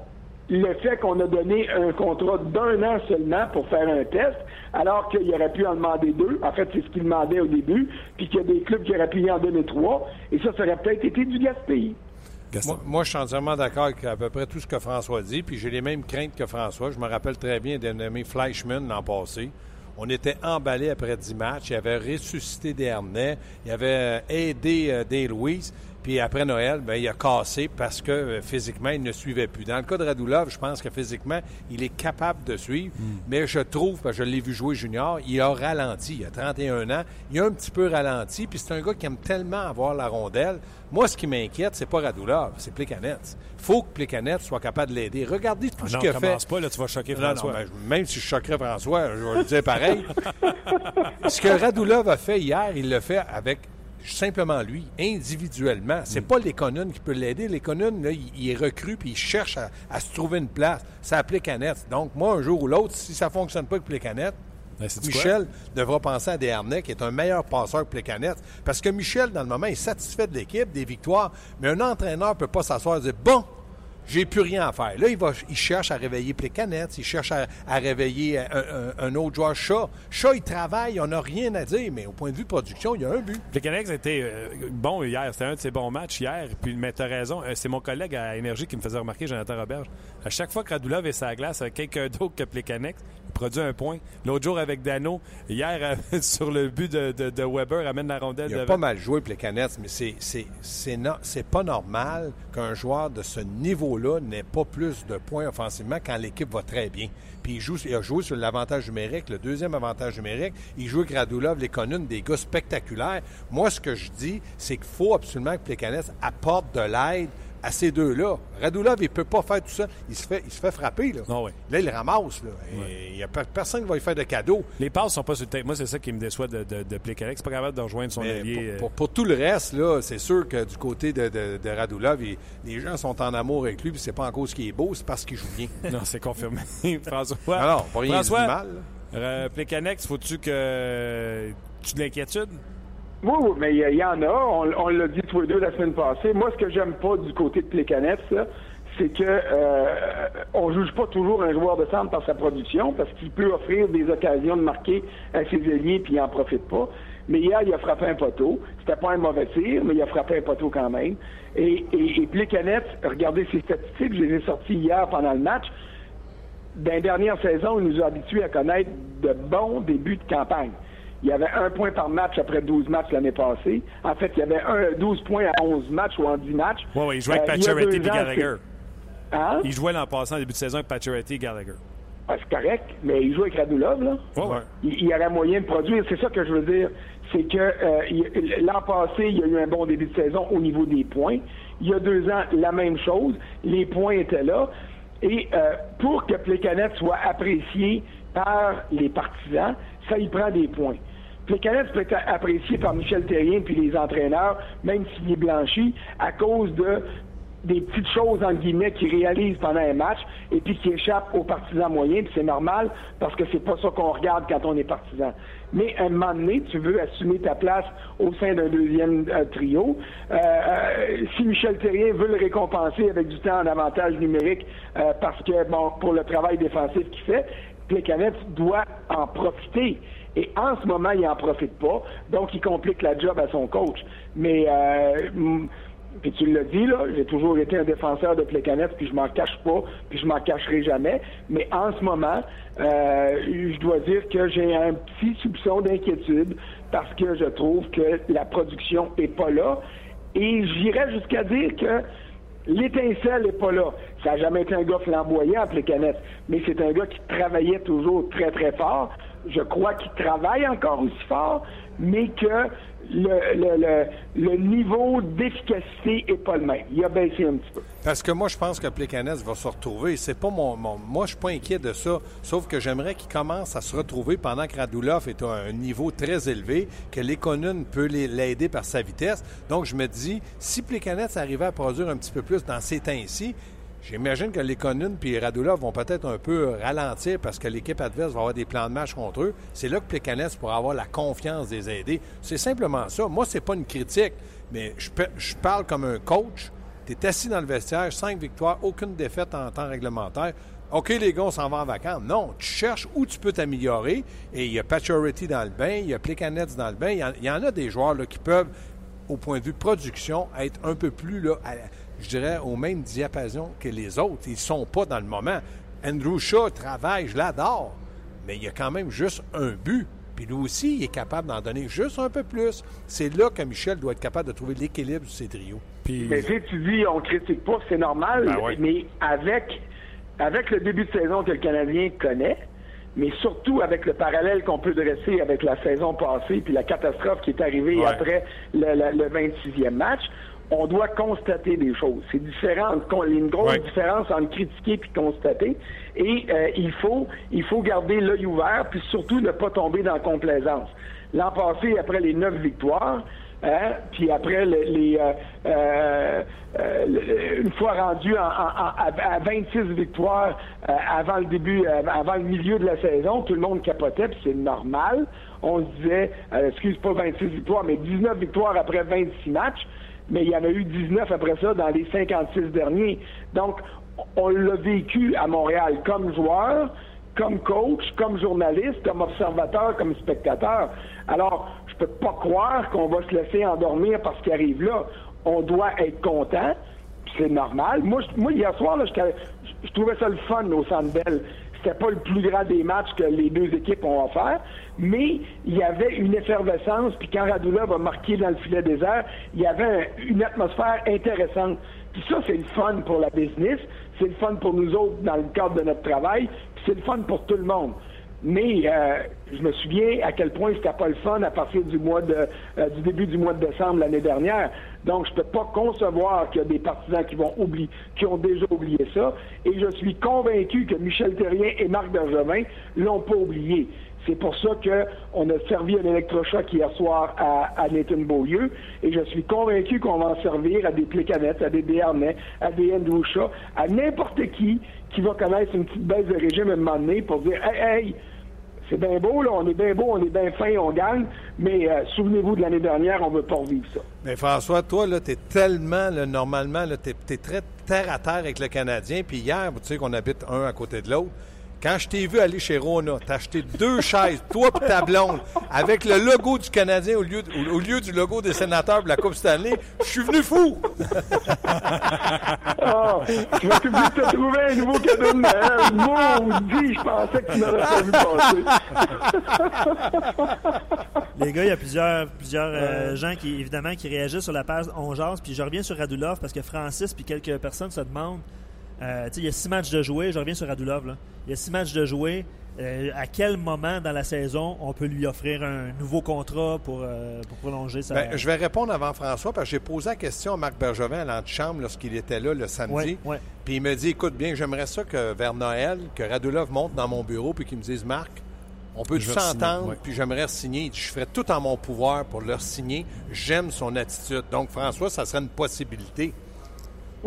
le fait qu'on a donné un contrat d'un an seulement pour faire un test, alors qu'il aurait pu en demander deux. En fait, c'est ce qu'il demandait au début, puis qu'il y a des clubs qui auraient pu y en donner trois, et ça, ça aurait peut-être été du gaspillage. Moi, moi, je suis entièrement d'accord avec à peu près tout ce que François dit, puis j'ai les mêmes craintes que François. Je me rappelle très bien d'un nommé Fleischmann l'an passé. On était emballé après 10 matchs. Il avait ressuscité Dernay. Il avait euh, aidé euh, Dale Louise. Puis après Noël, ben, il a cassé parce que euh, physiquement, il ne suivait plus. Dans le cas de Radulov, je pense que physiquement, il est capable de suivre. Mais je trouve, parce que je l'ai vu jouer junior, il a ralenti. Il a 31 ans. Il a un petit peu ralenti. Puis c'est un gars qui aime tellement avoir la rondelle. Moi, ce qui m'inquiète, c'est pas Radulov, c'est Plekanec. faut que Plekanec soit capable de l'aider. Regardez tout Ah ce non, qu'il a fait. commence pas, là, tu vas choquer Non, non, François. ben, même si je choquerais François, je vais le dire pareil. Ce que Radulov a fait hier, il l'a fait avec simplement lui, individuellement. C'est pas Lekonen qui peut l'aider. Lekonen, là, il, il est recru puis il cherche à, à se trouver une place. Ça applique Canette. Donc, moi, un jour ou l'autre, si ça fonctionne pas avec Plekanec, Ben? Michel devra penser à Desharnais, qui est un meilleur passeur que Plekanec. Parce que Michel, dans le moment, est satisfait de l'équipe, des victoires, mais un entraîneur ne peut pas s'asseoir et dire Bon, j'ai plus rien à faire. Là, il, va, il cherche à réveiller Plekanec, il cherche à, réveiller un, autre joueur, Chat. Chat, il travaille, on n'a rien à dire, mais au point de vue production, il y a un but. Le Canucks était euh, bon hier. C'était un de ses bons matchs hier. Puis, mais t'as raison. euh, C'est mon collègue à Énergie qui me faisait remarquer, Jonathan Roberge. À chaque fois que Radulov est sa glace quelqu'un d'autre que Plekanec, produit un point. L'autre jour avec Dano, hier euh, sur le but de, de- de Weber, amène la rondelle Il a devant. pas mal joué Plekanec, mais c'est, c'est, c'est, no- c'est pas normal qu'un joueur de ce niveau-là n'ait pas plus de points offensivement quand l'équipe va très bien. Puis il, joue, il a joué sur l'avantage numérique, le deuxième avantage numérique. Il joue avec Radulov, les Connunes, des gars spectaculaires. Moi, ce que je dis, c'est qu'il faut absolument que Plekanec apporte de l'aide à ces deux-là. Radulov, il peut pas faire tout ça. Il se fait, il se fait frapper. Là, Ah là il ramasse. Là. Et Il y a per- personne qui va lui faire de cadeaux. Les passes sont pas sur le tête. Moi, c'est ça qui me déçoit de, de, de pas capable de rejoindre son Mais allié. pour, euh, pour- pour tout le reste, là, c'est sûr que du côté de, de- de Radulov, il- les gens sont en amour avec lui, puis c'est pas en cause qu'il est beau, c'est parce qu'il joue bien. Non, c'est confirmé. François. Alors, pas rien dit François, mal. euh, faut-tu que tu de l'inquiétude? Oui, oui, mais il y, en a. On, l'a dit tous les deux la semaine passée. Moi, ce que j'aime pas du côté de Plekanec, c'est que euh, on juge pas toujours un joueur de centre par sa production parce qu'il peut offrir des occasions de marquer à ses alliés puis il en profite pas. Mais hier, il a frappé un poteau. C'était pas un mauvais tir, mais il a frappé un poteau quand même. Et, et, regardez ses statistiques, je les ai sorties hier pendant le match. Dans la dernière saison, il nous a habitués à connaître de bons débuts de campagne. Il y avait un point par match après 12 matchs l'année passée. En fait, il y avait un, 12 points à 11 matchs ou en 10 matchs. Oui, oui, il jouait avec Euh, Pacioretty et Gallagher. Hein? Il jouait l'an passé en début de saison avec Pacioretty et Gallagher. Ah, c'est correct, mais il joue avec Radulov, là. Ouais, ouais. Il, y aurait moyen de produire. C'est ça que je veux dire. C'est que euh, l'an passé, il y a eu un bon début de saison au niveau des points. Il y a deux ans, la même chose. Les points étaient là. Et euh, pour que Plekanec soit apprécié par les partisans, ça y prend des points. Plekanec peut être apprécié par Michel Terrien puis les entraîneurs, même s'il est blanchi, à cause de des petites choses, entre guillemets, qu'ils réalisent pendant un match et puis qui échappent aux partisans moyens, puis c'est normal parce que c'est pas ça qu'on regarde quand on est partisan. Mais à un moment donné, tu veux assumer ta place au sein d'un deuxième euh, trio. Euh, euh, si Michel Terrien veut le récompenser avec du temps en avantage numérique parce que, bon, pour le travail défensif qu'il fait, Plekanec doit en profiter. Et en ce moment, il n'en profite pas, donc il complique la job à son coach. Mais euh, puis tu l'as dit, là, j'ai toujours été un défenseur de Plekanec, puis je m'en cache pas, puis je m'en cacherai jamais. Mais en ce moment, euh, je dois dire que j'ai un petit soupçon d'inquiétude parce que je trouve que la production est pas là. Et j'irais jusqu'à dire que l'étincelle n'est pas là. Ça n'a jamais été un gars flamboyant, Plekanec, mais c'est un gars qui travaillait toujours très, très fort. je crois qu'il travaille encore aussi fort, mais que le, niveau d'efficacité est pas le même. Il a baissé un petit peu. Parce que moi, je pense que Plekanec va se retrouver. C'est pas mon, moi, je suis pas inquiet de ça. Sauf que j'aimerais qu'il commence à se retrouver pendant que Radulov est à un niveau très élevé, que Lekonen peut l'aider par sa vitesse. Donc, je me dis, si Plekanec arrivait à produire un petit peu plus dans ces temps-ci, J'imagine que Lekonen et Radulov vont peut-être un peu ralentir parce que l'équipe adverse va avoir des plans de match contre eux. C'est là que Plekanec pourra avoir la confiance des aider. C'est simplement ça. Moi, c'est pas une critique, mais je, parle comme un coach. Tu es assis dans le vestiaire, cinq victoires, aucune défaite en temps réglementaire. OK, les gars, on s'en va en vacances. Non, tu cherches où tu peux t'améliorer. Et il y a Pacioretty dans le bain, il y a Plekanec dans le bain. Il y en, a des joueurs là, qui peuvent, au point de vue production, être un peu plus, là, je dirais, au même diapason que les autres. Ils ne sont pas dans le moment. Andrew Shaw travaille, je l'adore, mais il y a quand même juste un but. Puis lui aussi, il est capable d'en donner juste un peu plus. C'est là que Michel doit être capable de trouver l'équilibre de ses trios. Puis, Mais tu sais, tu dis, on critique pas, c'est normal, Ben mais avec, avec le début de saison que le Canadien connaît, mais surtout avec le parallèle qu'on peut dresser avec la saison passée puis la catastrophe qui est arrivée Ouais. après le, le- le 26e match, on doit constater des choses. C'est différent, il y a une grosse Ouais. différence entre critiquer puis constater. Et euh, il faut il faut garder l'œil ouvert puis surtout ne pas tomber dans la complaisance. L'an passé, après les neuf victoires, hein, puis après le- les euh, euh, euh, une fois rendu en- en- en- à, à 26 victoires euh, avant le début, euh, avant le milieu de la saison, tout le monde capotait, puis c'est normal. On se disait, excuse pas 26 victoires, mais 19 victoires après 26 matchs mais il y en a eu 19 après ça dans les 56 derniers. Donc, on l'a vécu à Montréal comme joueur, comme coach, comme journaliste, comme observateur, comme spectateur. Alors, je peux pas croire qu'on va se laisser endormir parce qu'il arrive là. On doit être content, c'est normal. Moi, je- moi hier soir, là, je, je trouvais ça le fun au Centre Bell. C'était pas le plus grand des matchs que les deux équipes ont offert, mais il y avait une effervescence. Puis quand Radulov a marqué dans le filet désert, il y avait un- une atmosphère intéressante. Puis ça, c'est le fun pour la business, c'est le fun pour nous autres dans le cadre de notre travail, puis c'est le fun pour tout le monde. Mais euh, je me souviens à quel point c'était pas le fun à partir du mois de euh, du début du mois de décembre l'année dernière. Donc je peux pas concevoir qu'il y a des partisans qui vont oublier, qui ont déjà oublié ça. Et je suis convaincu que Michel Terrien et Marc Bergevin l'ont pas oublié. C'est pour ça qu'on a servi un électrochoc hier soir à, Nathan Beaulieu. Et je suis convaincu qu'on va en servir à des Plécanettes, à des Béarnais, à des Andrew Shaw, à n'importe qui qui va connaître une petite baisse de régime à un moment donné pour dire Hey, hey, c'est bien beau, là, on est bien beau, on est bien fin, on gagne, mais euh, souvenez-vous de l'année dernière, on veut pas revivre ça. Mais François, toi, là, t'es tellement, normalement, là, t'es, t'es très terre à terre avec le Canadien. Puis hier, tu sais qu'on habite un à côté de l'autre. Quand je t'ai vu aller chez Rona, t'as acheté deux chaises, toi et ta blonde, avec le logo du Canadien au lieu, de- au, au lieu du logo des sénateurs de la Coupe Stanley. Je suis venu fou! Ah, tu vas t'oublier de te trouver un nouveau cadeau de Noël. Maudit, je pensais que tu m'aurais pas vu passer. Les gars, il y a plusieurs, plusieurs euh, gens qui, évidemment, qui réagissent sur la page On Jase. Puis je reviens sur Radulov parce que Francis puis quelques personnes se demandent. Euh, il y a six matchs de jouer. Je reviens sur Radulov. Il y a six matchs de jouer. Euh, à quel moment dans la saison on peut lui offrir un nouveau contrat pour, euh, pour prolonger sa. Ben, je vais répondre avant François parce que j'ai posé la question à Marc Bergevin à l'antichambre lorsqu'il était là le samedi. Ouais, ouais. Puis il me dit écoute bien, j'aimerais ça que vers Noël, que Radulov monte dans mon bureau puis qu'il me dise Marc, on peut Je s'entendre, ouais. puis j'aimerais signer. Je ferais tout en mon pouvoir pour leur signer. J'aime son attitude. Donc, François, ça serait une possibilité.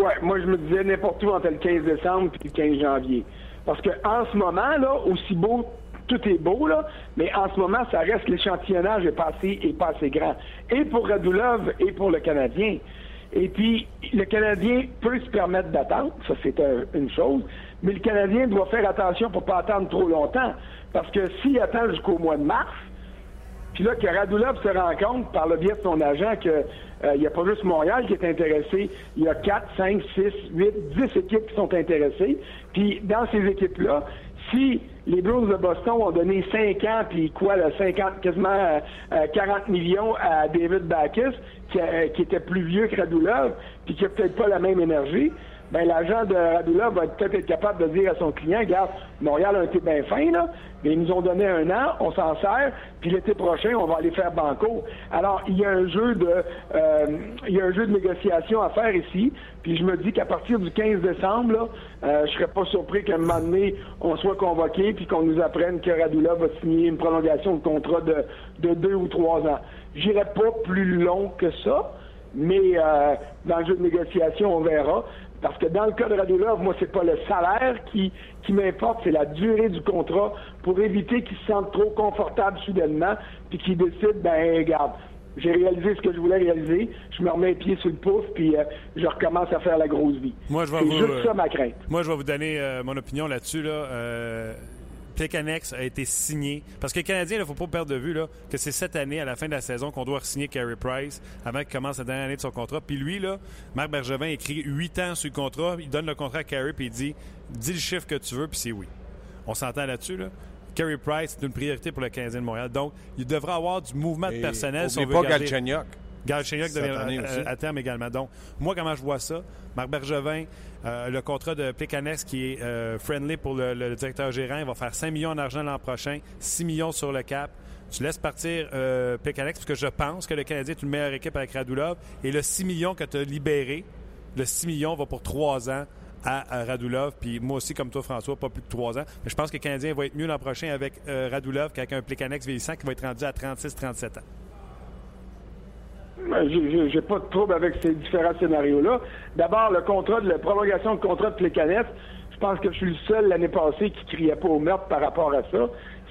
Ouais, moi je me disais n'importe où entre le 15 décembre et le 15 janvier. Parce que en ce moment, là, aussi beau, tout est beau, là, mais en ce moment, ça reste l'échantillonnage est pas assez, est pas assez grand. Et pour Radulov et pour le Canadien. Et puis, le Canadien peut se permettre d'attendre, ça c'est un- une chose, mais le Canadien doit faire attention pour pas attendre trop longtemps. Parce que s'il attend jusqu'au mois de mars, puis là, que Radulov se rend compte par le biais de son agent que il n'y a pas juste Montréal qui est intéressé, il y a 4, 5, 6, 8, 10 équipes qui sont intéressées. Puis dans ces équipes-là, si les Bruins de Boston ont donné 5 ans, puis quoi, là, 50, quasiment euh, euh, 40 millions à David Backus, qui, euh, qui était plus vieux que Radulov, puis qui a peut-être pas la même énergie, ben l'agent de Radulov va peut-être être capable de dire à son client, regarde, Montréal a été bien fin, là, mais ils nous ont donné un an, on s'en sert, puis l'été prochain, on va aller faire banco. Alors, il y a un jeu de euh, il y a un jeu de négociation à faire ici, puis je me dis qu'à partir du 15 décembre, là, euh, je serais pas surpris qu'à un moment donné, on soit convoqué, puis qu'on nous apprenne que Radulov va signer une prolongation de contrat de, de deux ou trois ans. J'irai pas plus long que ça, mais euh, dans le jeu de négociation, on verra. Parce que dans le cas de Radulov, moi, c'est pas le salaire qui, qui m'importe, c'est la durée du contrat pour éviter qu'il se sente trop confortable soudainement, puis qu'il décide, ben, regarde, j'ai réalisé ce que je voulais réaliser, je me remets les pieds sur le pouf, puis euh, je recommence à faire la grosse vie. Moi, je vais c'est vous, juste ça ma crainte. Moi, je vais vous donner euh, mon opinion là-dessus. Là. Euh, Plekanex a été signé. Parce que les Canadiens, il ne faut pas perdre de vue là, que c'est cette année, à la fin de la saison, qu'on doit signer Carey Price avant qu'il commence la dernière année de son contrat. Puis lui, là, Marc Bergevin écrit 8 ans sur le contrat. Il donne le contrat à Carey puis il dit Dis le chiffre que tu veux, puis c'est oui. On s'entend là-dessus. Là. Carey Price, c'est une priorité pour le Canadien de Montréal. Donc, il devrait avoir du mouvement de Et personnel si on veut pas garder... Galchenyuk. Galchenyuk devient à terme également. Donc, moi, comment je vois ça? Marc Bergevin, le contrat de Pécanex qui est euh, friendly pour le, directeur gérant, il va faire 5 millions en argent l'an prochain, 6 millions sur le cap. Tu laisses partir euh, parce que je pense que le Canadien est une meilleure équipe avec Radulov. Et le 6 millions que tu as libéré, le 6 millions va pour 3 ans à, à Radulov. Puis moi aussi, comme toi, François, pas plus que 3 ans. Mais je pense que le Canadien va être mieux l'an prochain avec euh, Radulov qu'avec un Pécanex vieillissant qui va être rendu à 36-37 ans. Ben, j'ai- j'ai pas de trouble avec ces différents scénarios-là. D'abord, le contrat, de la prolongation de contrat de Plécanette, je pense que je suis le seul l'année passée qui criait pas au meurtre par rapport à ça.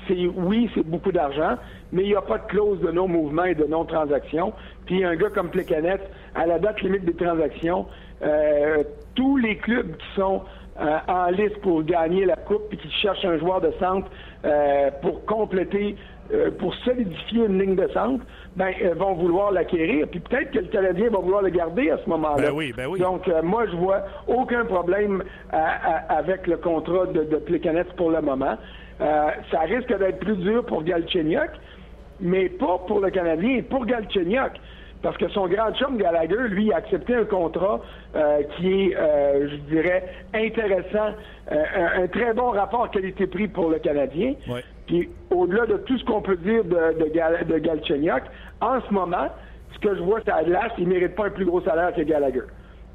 C'est oui, c'est beaucoup d'argent, mais il n'y a pas de clause de non-mouvement et de non-transaction. Puis un gars comme Plécanette, à la date limite des transactions, euh, tous les clubs qui sont euh, en liste pour gagner la coupe et qui cherchent un joueur de centre euh, pour compléter, euh, pour solidifier une ligne de centre, ben, euh, vont vouloir l'acquérir. Puis peut-être que le Canadien va vouloir le garder à ce moment-là. Ben oui, ben oui. Donc, euh, moi, je vois aucun problème à- à- avec le contrat de, de Plekanec pour le moment. Euh, ça risque d'être plus dur pour Galchenyuk, mais pas pour le Canadien, pour Galchenyuk. Parce que son grand chum Gallagher, lui, a accepté un contrat euh, qui est, euh, je dirais, intéressant, un, un très bon rapport qualité-prix pour le Canadien. Ouais. Puis au-delà de tout ce qu'on peut dire de, de, Gal- de Galchenyuk, en ce moment, ce que je vois, c'est à Glace, il ne mérite pas un plus gros salaire que Gallagher.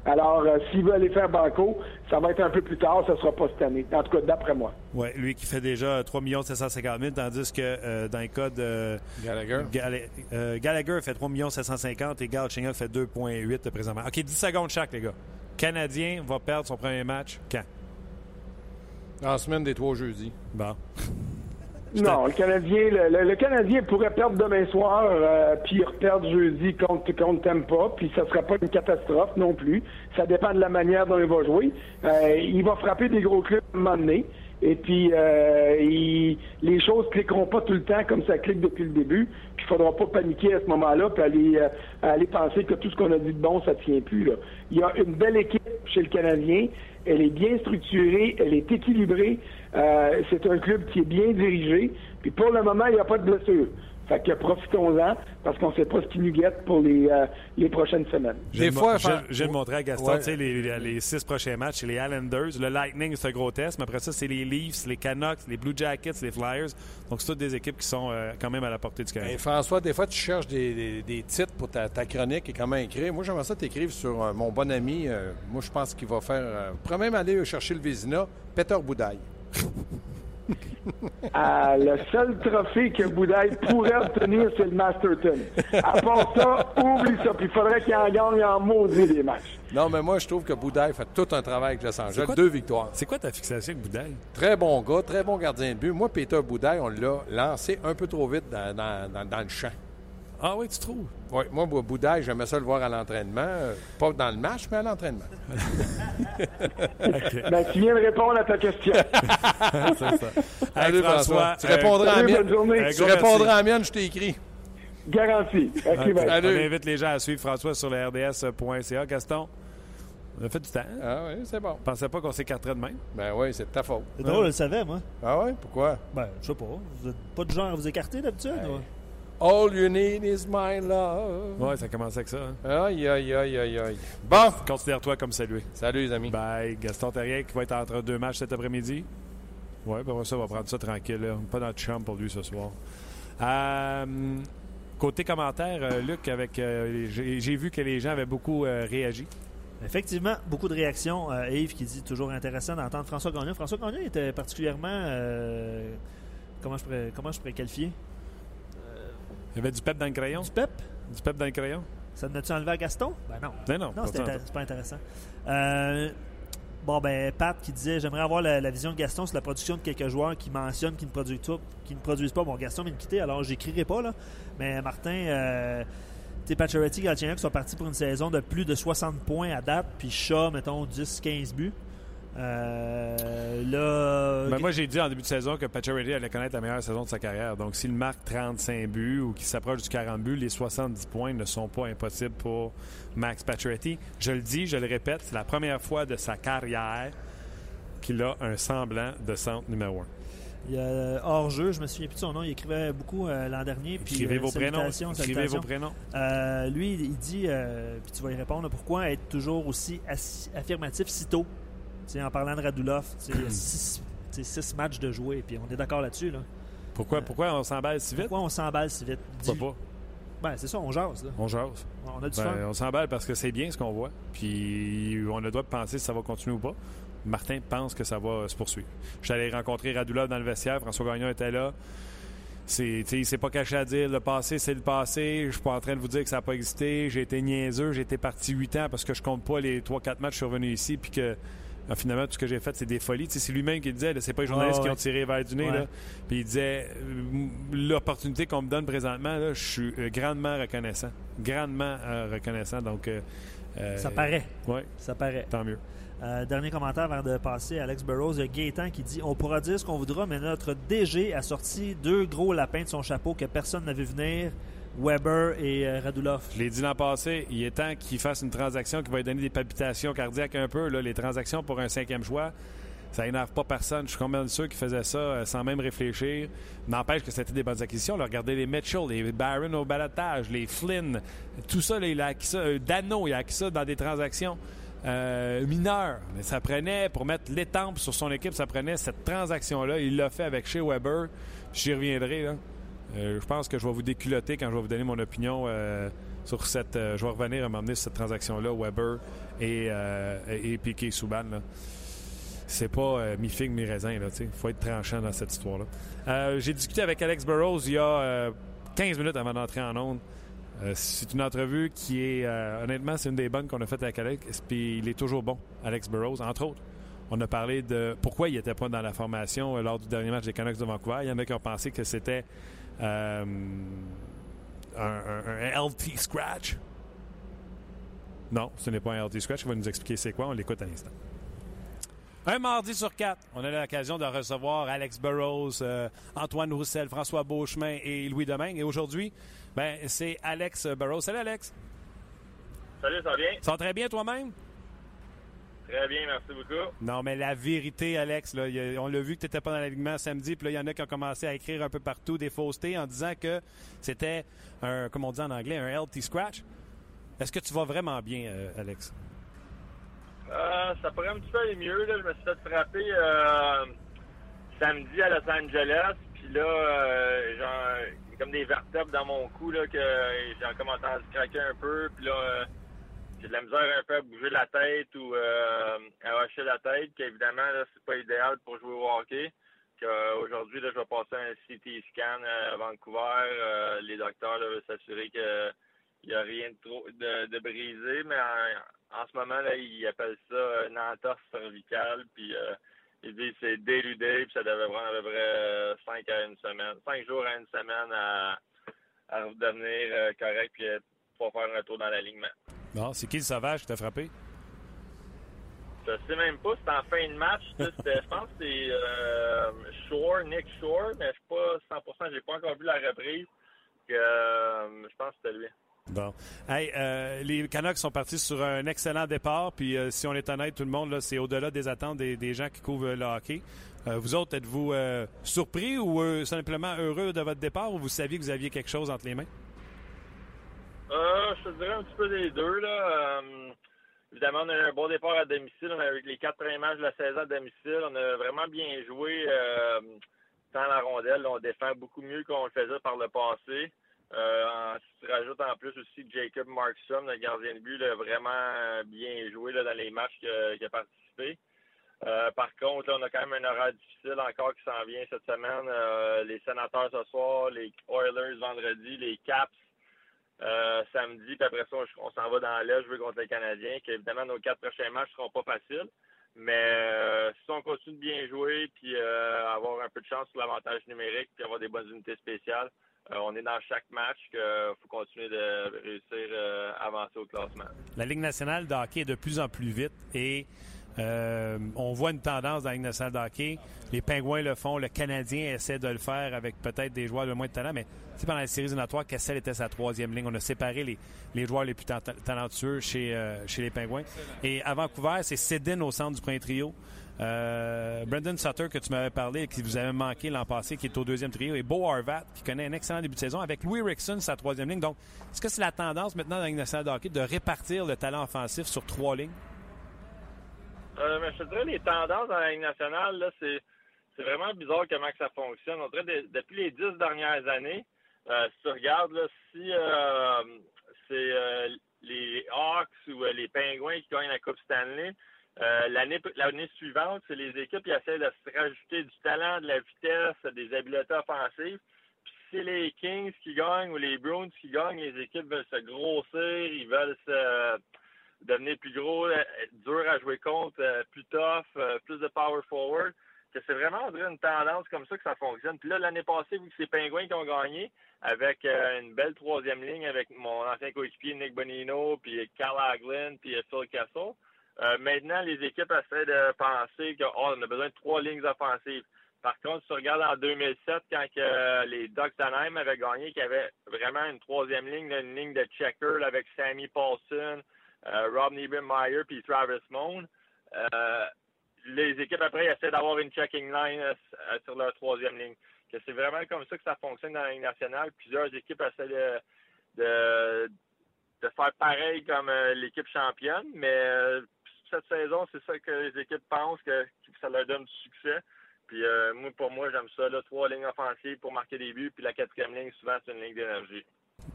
Alors, euh, s'il veut aller faire Banco, ça va être un peu plus tard, ça ne sera pas cette année. En tout cas, d'après moi. Oui, lui qui fait déjà 3 750 000, tandis que euh, dans les cas de Gallagher. Gall- euh, Gallagher fait 3 750 et Galchenyuk fait 2,8 présentement. OK, 10 secondes chaque, les gars. Canadien va perdre son premier match quand? En semaine des trois jeudis. Bon. Non, le Canadien, le, le- le Canadien pourrait perdre demain soir, euh, puis perdre jeudi contre contre Tampa, puis ça serait pas une catastrophe non plus. Ça dépend de la manière dont il va jouer. Euh, il va frapper des gros clubs à un moment donné. Et puis, euh, il- les choses cliqueront pas tout le temps comme ça clique depuis le début. Puis, il faudra pas paniquer à ce moment-là, puis aller, euh, aller penser que tout ce qu'on a dit de bon, ça tient plus. Là. Il y a une belle équipe chez le Canadien. Elle est bien structurée, elle est équilibrée. Euh, c'est un club qui est bien dirigé. Puis pour le moment, il n'y a pas de blessure. Fait que profitons-en parce qu'on ne sait pas ce qui nous guette pour les, euh, les prochaines semaines. Des fois, le montrer à Gaston, Ouais. tu sais, les, les- les six prochains matchs, c'est les Islanders. Le Lightning, c'est un gros test, mais après ça, c'est les Leafs, les Canucks, les Blue Jackets, les Flyers. Donc, c'est toutes des équipes qui sont euh, quand même à la portée du Canadien. Hey, François, des fois, tu cherches des, des- des titres pour ta, ta chronique et comment écrire. Moi, j'aimerais ça t'écrire sur euh, mon bon ami. euh, moi, je pense qu'il va faire. Euh, pourrait même aller chercher le Vézina, Peter Boudaille. Ah, le seul trophée que Boudaille pourrait obtenir, c'est le Masterton. À part ça, oublie ça. Puis il faudrait qu'il en gagne en maudit des matchs. Non, mais moi, je trouve que Boudaille fait tout un travail avec Los Angeles. quoi- Deux victoires. C'est quoi ta fixation avec Boudaille? Très bon gars, très bon gardien de but. Moi, Peter Boudaille, on l'a lancé un peu trop vite dans, dans- dans- dans le champ. Ah oui, tu trouves? Ouais, moi, Boudaille, j'aimais ça le voir à l'entraînement. euh, Pas dans le match, mais à l'entraînement. Ben, tu viens de répondre à ta question. c'est ça. Salut, François, Tu euh, répondras à la salut, mienne. bonne journée. Un Tu répondras merci. à la mienne, je t'ai écrit. Garanti. OK, bye. Salut. On invite les gens à suivre François sur le RDS.ca. Gaston, on a fait du temps. hein? Ah oui, c'est bon. Je pensais pas qu'on s'écarterait de même. Ben oui, c'est de ta faute. C'est drôle, je le savais, moi. Ah oui, pourquoi? Ben, je sais pas. Vous êtes pas du genre à vous écarter d'habitude? ouais? All you need is my love. Ouais, ça commence avec ça. Hein? Aïe, aïe, aïe, aïe, aïe. Bon, Considère-toi comme salué. salut les amis. Bye. Gaston Terrien qui va être entre deux matchs cet après-midi. Ouais, ben ça, on va prendre ça tranquille. là. Pas dans le champ pour lui ce soir. Euh, côté commentaire, euh, Luc, avec euh, j'ai j'ai vu que les gens avaient beaucoup euh, réagi. Effectivement, beaucoup de réactions. Euh, Yves qui dit toujours intéressant d'entendre François Gagnon. François Gagnon était particulièrement. euh, comment, je pourrais, comment je pourrais qualifier? Il y avait du pep dans le crayon. Du pep? Du pep dans le crayon. Ça ne tu enlevé à Gaston? Ben non. Non, non, Non, c'est pas intéressant. Euh, bon, ben, Pat qui disait J'aimerais avoir la, la vision de Gaston sur la production de quelques joueurs qui mentionnent qu'ils ne produisent, tout- qui ne produisent pas. Bon, Gaston vient de quitter, alors j'écrirai pas, là. Mais Martin, euh, tu sais, Pacioretty et Galchenyuk sont partis pour une saison de plus de 60 points à date, puis Shaw, mettons, 10-15 buts. Euh, là. Ben, moi, j'ai dit en début de saison que Pacioretty allait connaître la meilleure saison de sa carrière. Donc, s'il marque 35 buts ou qu'il s'approche du 40 buts, les 70 points ne sont pas impossibles pour Max Pacioretty. Je le dis, je le répète, c'est la première fois de sa carrière qu'il a un semblant de centre numéro 1. Il y a hors-jeu, je me souviens plus de son nom, il écrivait beaucoup euh, l'an dernier. puis, Écrivez euh, vos prénoms. salutations, Écrivez vos salutations. prénoms. Euh, lui, il dit, euh, puis tu vas y répondre, pourquoi être toujours aussi affirmatif si tôt? En parlant de Radulov, il y a six, matchs de jouer, puis on est d'accord là-dessus. Là. Pourquoi, pourquoi on s'emballe si vite? Pourquoi on s'emballe si vite? Pourquoi pas? Ben, c'est ça, on jase. Là. On jase. On a du Ben, fun. on s'emballe parce que c'est bien ce qu'on voit. Puis on a le droit de penser si ça va continuer ou pas. Martin pense que ça va euh, se poursuivre. Je suis allé rencontrer Radulov dans le vestiaire. François Gagnon était là. C'est, il s'est pas caché à dire le passé, c'est le passé. Je suis pas en train de vous dire que ça n'a pas existé. J'ai été niaiseux. J'ai été parti 8 ans parce que je compte pas les 3-4 matchs que je suis revenu ici. Puis que euh, finalement, tout ce que j'ai fait, c'est des folies. C'est lui-même qui disait. C'est pas les journalistes Ah, qui ont tiré vers du nez. Ouais. là. Puis il disait euh, l'opportunité qu'on me donne présentement, là, je suis euh, grandement reconnaissant. Grandement euh, reconnaissant. Donc, euh, Ça paraît. Oui, Ça paraît. tant mieux. Euh, dernier commentaire avant de passer à Alex Burrows. Il y a Gaétan qui dit On pourra dire ce qu'on voudra, mais notre DG a sorti deux gros lapins de son chapeau que personne n'a vu venir Weber et euh, Radulov. Je l'ai dit l'an passé, il est temps qu'il fasse une transaction qui va lui donner des palpitations cardiaques un peu. Les transactions pour un cinquième choix, ça énerve pas personne. Je suis combien de ceux qui faisaient ça euh, sans même réfléchir. N'empêche que c'était des bonnes acquisitions. Regardez les Mitchell, les Barron au balotage, les Flynn, tout ça, là, il a acquis ça. Euh, il a acquis ça dans des transactions euh, mineures. Mais ça prenait, pour mettre l'étampe sur son équipe, ça prenait cette transaction-là. Il l'a fait avec chez Weber. J'y reviendrai. Euh, je pense que je vais vous déculotter quand je vais vous donner mon opinion euh, sur cette. euh, je vais revenir à m'emmener sur cette transaction-là, Weber et, et, Piquet Souban. C'est pas euh, mi figue mi raisin. Il faut être tranchant dans cette histoire-là. J'ai discuté avec Alex Burrows il y a euh, 15 minutes avant d'entrer en onde. C'est une entrevue qui est, honnêtement, c'est une des bonnes qu'on a faites avec Alex. Puis il est toujours bon, Alex Burrows, entre autres. On a parlé de pourquoi il n'était pas dans la formation lors du dernier match des Canucks de Vancouver. Il y en a qui ont pensé que c'était un, un- un LT scratch. Non, ce n'est pas un LT scratch. Il va nous expliquer c'est quoi. On l'écoute à l'instant. Un mardi sur quatre, on a l'occasion de recevoir Alex Burrows, euh, Antoine Roussel, François Beauchemin et Louis Domingue. Et aujourd'hui, ben, c'est Alex Burrows. Salut Alex. Salut, ça va bien? Ça va très bien toi-même? Très bien, merci beaucoup. Non, mais la vérité, Alex, là, a- on l'a vu que tu n'étais pas dans l'alignement samedi, puis là, il y en a qui ont commencé à écrire un peu partout des faussetés en disant que c'était un, comme on dit en anglais, un LT scratch. Est-ce que tu vas vraiment bien, euh, Alex? Euh, ça pourrait un petit peu aller mieux. Là. Je me suis fait frapper euh, samedi à Los Angeles. Puis là, euh, genre, il y a comme des vertèbres dans mon cou là, que j'ai commencé à se craquer un peu. Puis là, j'ai de la misère un peu à bouger la tête ou euh, à hocher la tête. Puis évidemment, là, c'est pas idéal pour jouer au hockey. Euh, Aujourd'hui, là, je vais passer un CT scan à Vancouver. Euh, les docteurs là, veulent s'assurer que il n'y a rien de trop de, brisé, mais en, ce moment, là, ils appellent ça une entorse cervicale, puis ils disent c'est déludé, puis ça devrait prendre à peu près 5 à une semaine, 5 jours à une semaine à, à redevenir correct, puis pour faire un retour dans l'alignement. Non, c'est qui le sauvage qui t'a frappé? Je sais même pas, c'était en fin de match, je pense que c'est euh, Shore, Nick Shore, mais je suis pas 100%, j'ai pas encore vu la reprise, que, euh, je pense que c'était lui. Bon. Hey, euh, les Canucks sont partis sur un excellent départ. Puis, euh, si on est honnête, tout le monde, c'est au-delà des attentes des, gens qui couvrent le hockey. Euh, vous autres, êtes-vous surpris ou simplement heureux de votre départ ou vous saviez que vous aviez quelque chose entre les mains? Je te dirais un petit peu des deux. Là. évidemment, on a eu un bon départ à domicile. On a eu les quatre premiers matchs de la saison à domicile. On a vraiment bien joué dans la rondelle. On défend beaucoup mieux qu'on le faisait par le passé. Euh, tu rajoutes en plus aussi Jacob Markson, le gardien de but, a vraiment bien joué là, dans les matchs qu'il a participé. Euh, par contre, on a quand même un horaire difficile encore qui s'en vient cette semaine. Euh, les sénateurs ce soir, les Oilers vendredi, les Caps samedi, puis après ça, on, s'en va dans l'Est jouer contre les Canadiens, qu'évidemment, nos quatre prochains matchs ne seront pas faciles. Mais si on continue de bien jouer, puis avoir un peu de chance sur l'avantage numérique, puis avoir des bonnes unités spéciales, euh, on est dans chaque match qu'il faut continuer de réussir euh, à avancer au classement. La Ligue nationale de hockey est de plus en plus vite et euh, on voit une tendance dans la Ligue. Les Pingouins le font, le Canadien essaie de le faire avec peut-être des joueurs de moins de talent, mais pendant la série éliminatoire, Kessel était sa troisième ligne. On a séparé les, joueurs les plus talentueux chez, chez les Pingouins. Et à Vancouver, c'est Sedin au centre du premier trio. Euh, Brendan Sutter, que tu m'avais parlé, qui vous avait manqué l'an passé, qui est au deuxième trio, et Beau Harvat, qui connaît un excellent début de saison, avec Louis Rickson, sa troisième ligne. Donc, est-ce que c'est la tendance maintenant dans la Ligue de répartir le talent offensif sur trois lignes? Euh, je te dirais, les tendances dans la Ligue nationale, là, c'est, c'est vraiment bizarre comment que ça fonctionne. Depuis les dix dernières années, euh, si tu regardes, là, si euh, c'est euh, les Hawks ou les Penguins qui gagnent la Coupe Stanley, l'année l'année suivante, c'est les équipes qui essaient de se rajouter du talent, de la vitesse, des habiletés offensives. Puis c'est les Kings qui gagnent ou les Bruins qui gagnent, les équipes veulent se grossir, ils veulent se devenir plus gros, euh, dur à jouer contre, euh, plus tough, plus de power forward. c'est vraiment une tendance comme ça que ça fonctionne. Puis là, l'année passée, vu que c'est Penguins qui ont gagné, avec une belle troisième ligne avec mon ancien coéquipier Nick Bonino, puis Carl Hagelin, puis Phil Castle, euh, maintenant, les équipes essaient de penser qu'on oh, a besoin de trois lignes offensives. Par contre, si tu regardes en 2007, quand les Ducks d'Anaheim avaient gagné, qu'il y avait vraiment une troisième ligne, une ligne de checker avec Sammy Paulson, euh, Rob Niebenmeyer puis Travis Moon, euh, les équipes après essaient d'avoir une checking line sur leur troisième ligne. c'est vraiment comme ça que ça fonctionne dans la Ligue nationale. Plusieurs équipes essaient de, de, faire pareil comme l'équipe championne, mais cette saison, c'est ça que les équipes pensent que, ça leur donne du succès. Puis euh, moi, pour moi, j'aime ça. Trois lignes offensives pour marquer des buts, puis la quatrième ligne, souvent, c'est une ligne d'énergie.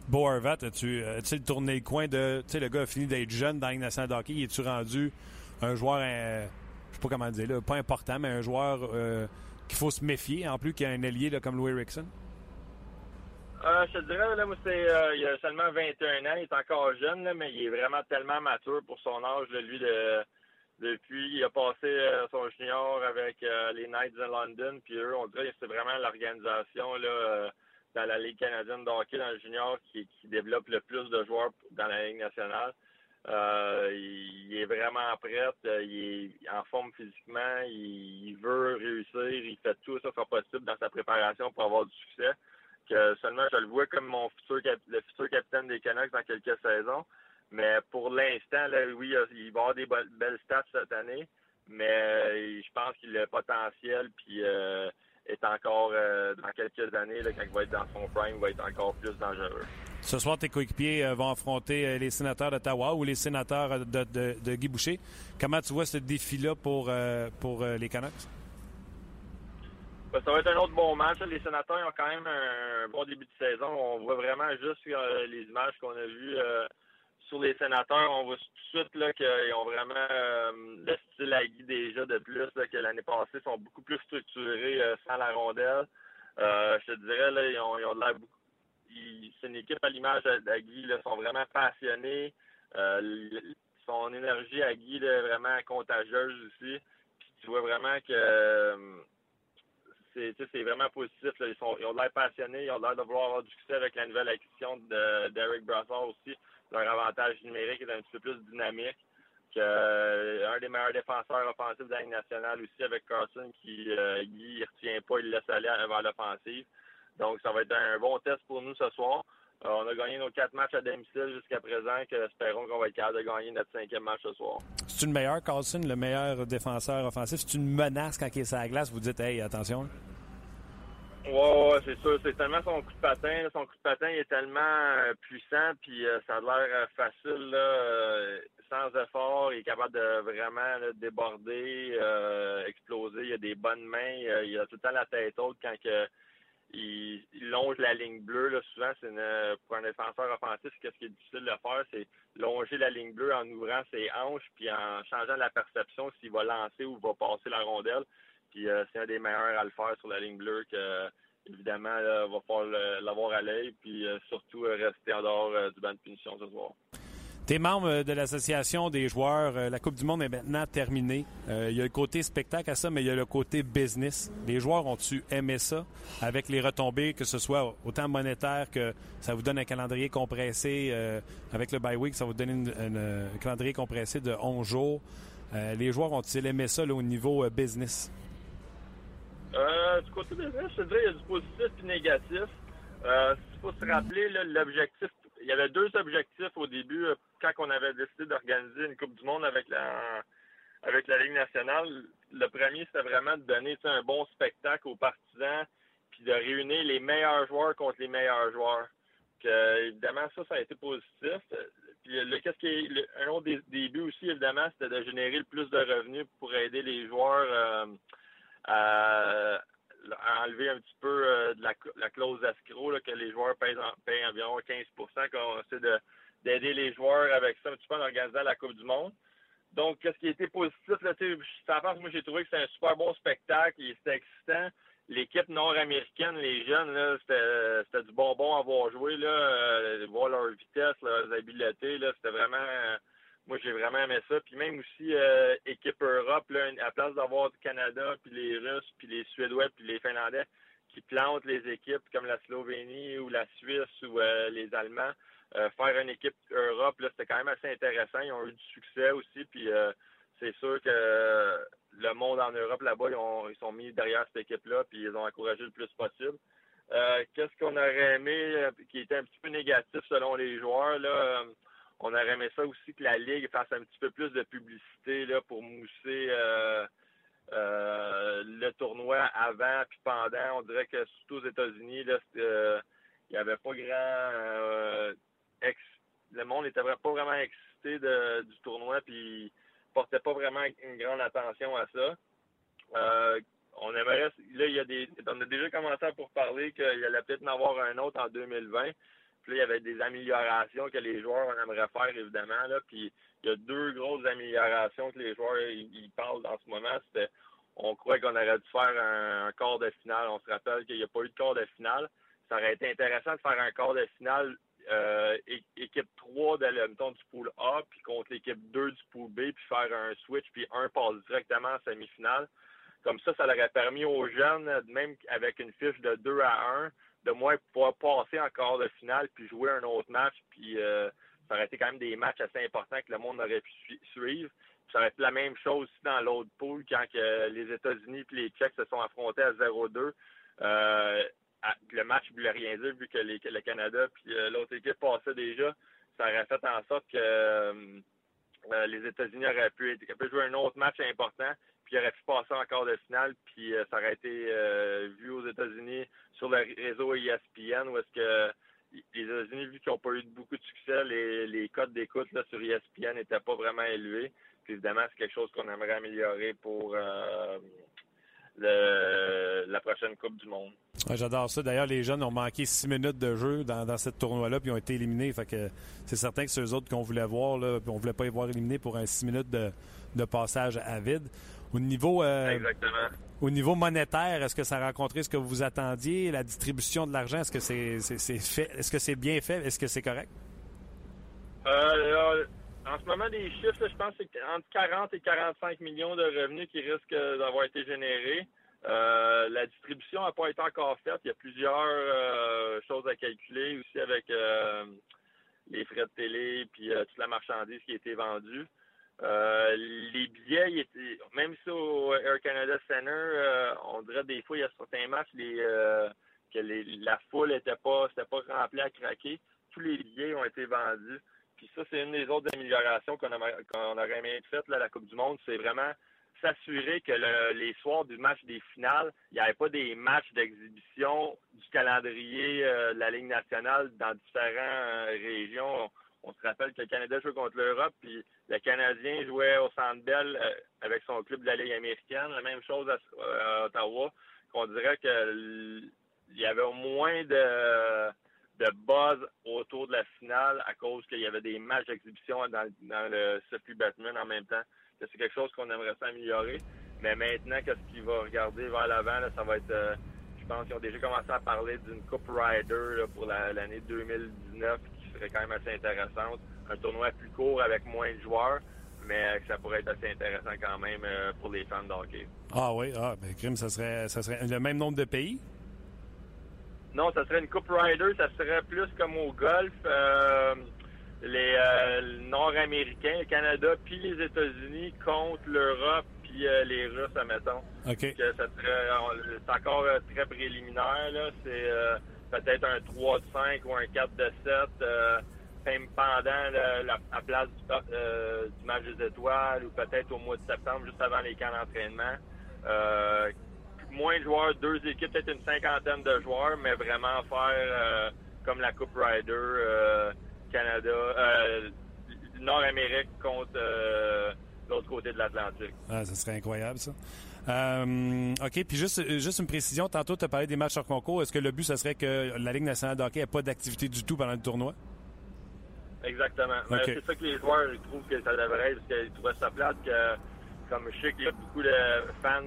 Beau Harvat, as-tu as tourné le coin de. Tu sais, le gars a fini d'être jeune dans la Ligue nationale de hockey. Es-tu rendu un joueur, euh, je sais pas comment dire, là, pas important, mais un joueur euh, qu'il faut se méfier, en plus qu'il y a un allié là, comme Louis Rickson? Euh, je te dirais, là, moi, c'est, euh, il a seulement 21 ans, il est encore jeune, là, mais il est vraiment tellement mature pour son âge, lui, de, depuis, il a passé euh, son junior avec les Knights de London, puis eux, on dirait que c'est vraiment l'organisation, là, dans la Ligue canadienne de dans le junior, qui, développe le plus de joueurs dans la Ligue nationale. il, est vraiment prêt, il est en forme physiquement, il, veut réussir, il fait tout ça possible dans sa préparation pour avoir du succès seulement je le vois comme mon futur le futur capitaine des Canucks dans quelques saisons. Mais pour l'instant, oui, il va avoir des belles stats cette année, mais euh, je pense qu'il a le potentiel puis euh, est encore euh, dans quelques années, quand il va être dans son prime, il va être encore plus dangereux. Ce soir, tes coéquipiers vont affronter les sénateurs d'Ottawa ou les sénateurs de, de, Guy Boucher. Comment tu vois ce défi-là pour, pour les Canucks? Ben, ça va être un autre bon match. Les sénateurs ont quand même un bon début de saison. On voit vraiment juste euh, les images qu'on a vues euh, sur les sénateurs. On voit tout de suite là, qu'ils ont vraiment euh, le style à Guy déjà de plus que l'année passée. Ils sont beaucoup plus structurés sans la rondelle. je te dirais, là, ils ont, ils de l'air beaucoup. C'est une équipe à l'image d'Agui. Ils sont vraiment passionnés. son énergie à Guy est vraiment contagieuse aussi. Puis tu vois vraiment que c'est vraiment positif. Ils, sont, ils ont l'air passionnés, ils ont l'air de vouloir avoir du succès avec la nouvelle acquisition d'Eric Brassard aussi. Leur avantage numérique est un petit peu plus dynamique. Que, euh, un des meilleurs défenseurs offensifs de la nationale aussi avec Carson qui euh, retient pas, il laisse aller vers l'offensive. Donc ça va être un bon test pour nous ce soir. on a gagné nos quatre matchs à domicile jusqu'à présent, que espérons qu'on va être capable de gagner notre cinquième match ce soir. C'est une meilleure, Carlson, le meilleur défenseur offensif? C'est une menace quand il est sur la glace? Vous dites, hey, attention. Ouais, c'est sûr. C'est tellement son coup de patin. Son coup de patin est tellement euh, puissant, puis euh, ça a l'air euh, facile, sans effort. Il est capable de vraiment déborder, exploser. Il a des bonnes mains. il a tout le temps la tête haute quand il, longe la ligne bleue. Là, souvent, c'est pour un défenseur offensif, qu'est-ce qui est difficile de faire, c'est longer la ligne bleue en ouvrant ses hanches, puis en changeant la perception s'il va lancer ou va passer la rondelle. Puis euh, c'est un des meilleurs à le faire sur la ligne bleue que évidemment il va falloir l'avoir à l'œil puis euh, surtout euh, rester en dehors du banc de punition ce soir. Tu es membre de l'association des joueurs. La Coupe du Monde est maintenant terminée. il y a le côté spectacle à ça, mais il y a le côté business. Les joueurs ont-tu aimé ça avec les retombées, que ce soit autant monétaire que ça vous donne un calendrier compressé avec le bye week, ça vous donne un calendrier compressé de 11 jours. les joueurs ont-ils aimé ça au niveau business? Euh, du côté business, je dirais qu'il y a du positif et du négatif. Euh, il faut se rappeler, l'objectif, il y avait deux objectifs au début euh, quand on avait décidé d'organiser une Coupe du Monde avec la avec la Ligue nationale. Le premier, c'était vraiment de donner un bon spectacle aux partisans puis de réunir les meilleurs joueurs contre les meilleurs joueurs. Évidemment, ça, ça a été positif. Puis le, qu'est-ce qui est un autre des, des aussi, évidemment, c'était de générer le plus de revenus pour aider les joueurs euh, à, enlever un petit peu euh, de la, clause d'escroc, que les joueurs payent, environ 15% qu'on essaie d'aider les joueurs avec ça un petit peu en organisant la Coupe du Monde. Donc, qu'est-ce qui a été positif, là, moi, j'ai trouvé que c'était un super bon spectacle, c'était excitant. L'équipe nord-américaine, les jeunes, c'était du bonbon à voir jouer, euh, voir leur vitesse, leurs habiletés, c'était vraiment moi, j'ai vraiment aimé ça. Puis même aussi, euh, équipe Europe, là, à place d'avoir du Canada, puis les Russes, puis les Suédois, puis les Finlandais qui plantent les équipes comme la Slovénie ou la Suisse ou euh, les Allemands, euh, faire une équipe Europe, là, c'était quand même assez intéressant. Ils ont eu du succès aussi, puis c'est sûr que le monde en Europe, là-bas, ils, ils sont mis derrière cette équipe-là, puis ils ont encouragé le plus possible. Qu'est-ce qu'on aurait aimé qui était un petit peu négatif selon les joueurs, là on aurait aimé ça aussi que la Ligue fasse un petit peu plus de publicité là, pour mousser euh, euh, le tournoi avant puis pendant. On dirait que surtout aux États-Unis, euh, il n'y avait pas grand le monde n'était pas vraiment excité du tournoi puis portait pas vraiment une grande attention à ça. on aimerait là il y a des on a déjà commencé à pour parler qu'il allait peut-être en avoir un autre en 2020 il y avait des améliorations que les joueurs aimeraient faire, évidemment. Là. Puis il y a deux grosses améliorations que les joueurs ils, parlent en ce moment. C'était on croit qu'on aurait dû faire un, quart de finale. On se rappelle qu'il n'y a pas eu de quart de finale. Ça aurait été intéressant de faire un quart de finale euh, équipe 3 de, mettons, du pool A, puis contre l'équipe 2 du pool B, puis faire un switch, puis un passe directement en semi-finale. Comme ça, ça aurait permis aux jeunes, même avec une fiche de 2 à 1, de moins pouvoir passer en quart de finale puis jouer un autre match. Puis euh, ça aurait été quand même des matchs assez importants que le monde aurait pu suivre. ça aurait été la même chose aussi dans l'autre pool quand que les États-Unis et les Tchèques se sont affrontés à 0-2. Euh, le match ne voulait rien dire vu que, le Canada puis euh, l'autre équipe passait déjà. Ça aurait fait en sorte que les États-Unis auraient pu, pu jouer un autre match important il aurait pu passer en de finale, puis euh, ça aurait été euh, vu aux États-Unis sur le réseau ESPN, où est-ce que les États-Unis, vu qu'ils n'ont pas eu beaucoup de succès, les, les codes d'écoute sur ESPN n'étaient pas vraiment élevés. Puis évidemment, c'est quelque chose qu'on aimerait améliorer pour euh, la prochaine Coupe du Monde. J'adore ça. D'ailleurs, les jeunes ont manqué six minutes de jeu dans, dans cette tournoi-là, puis ont été éliminés. C'est certain que c'est eux autres qu'on voulait voir, là, puis on voulait pas y voir éliminés pour un six minutes de passage à vide. Au niveau, euh, au niveau monétaire, est-ce que ça a rencontré ce que vous attendiez? La distribution de l'argent, est-ce que c'est fait? Est-ce que c'est bien fait? Est-ce que c'est correct? Euh, en ce moment, des chiffres, je pense que c'est entre 40 et 45 millions de revenus qui risquent d'avoir été générés. Euh, la distribution n'a pas été encore faite. Il y a plusieurs choses à calculer aussi avec les frais de télé puis toute la marchandise qui a été vendue. Euh, les billets, étaient, même si au Air Canada Center, euh, on dirait des fois, il y a certains matchs, les, euh, que la foule n'était pas, pas remplie à craquer. Tous les billets ont été vendus. Puis ça, c'est une des autres améliorations qu'on, aurait aimé faire à la Coupe du Monde. C'est vraiment s'assurer que les soirs du match des finales, il n'y avait pas des matchs d'exhibition du calendrier de la Ligue nationale dans différentes régions. On, se rappelle que le Canada joue contre l'Europe, puis le Canadien jouait au Centre Bell euh, avec son club de la Ligue américaine. La même chose à, Ottawa. On dirait qu'il y avait au moins de, de buzz autour de la finale à cause qu'il y avait des matchs d'exhibition dans, le Sophie Batman en même temps c'est quelque chose qu'on aimerait s'améliorer. Mais maintenant, qu'est-ce qu'il va regarder vers l'avant, ça va être, euh, je pense qu'ils ont déjà commencé à parler d'une Coupe Rider pour l'année 2019 qui serait quand même assez intéressante. Un tournoi plus court avec moins de joueurs, mais ça pourrait être assez intéressant quand même euh, pour les fans de hockey. Ah oui, ah, ben, crime, ça serait, ça serait le même nombre de pays? Non, ça serait une Coupe Rider, ça serait plus comme au golf. Euh, les euh, Nord-Américains, le Canada, puis les États-Unis contre l'Europe puis euh, les Russes, admettons. OK. c'est encore très préliminaire. Là. C'est peut-être un 3 de 5 ou un 4 de 7 même pendant la, place du, match des étoiles ou peut-être au mois de septembre, juste avant les camps d'entraînement. moins de joueurs, deux équipes, peut-être une cinquantaine de joueurs, mais vraiment faire comme la Coupe Rider Canada, euh, Nord-Amérique contre euh, l'autre côté de l'Atlantique. Ah, ça serait incroyable, ça. Euh, OK, puis juste, juste une précision. Tantôt, tu as parlé des matchs hors concours. Est-ce que le but, ce serait que la Ligue nationale de hockey n'ait pas d'activité du tout pendant le tournoi? Exactement. C'est ça que les joueurs trouvent que ça devrait être, parce qu'ils trouvent ça plate que, comme je sais qu'il y a beaucoup de fans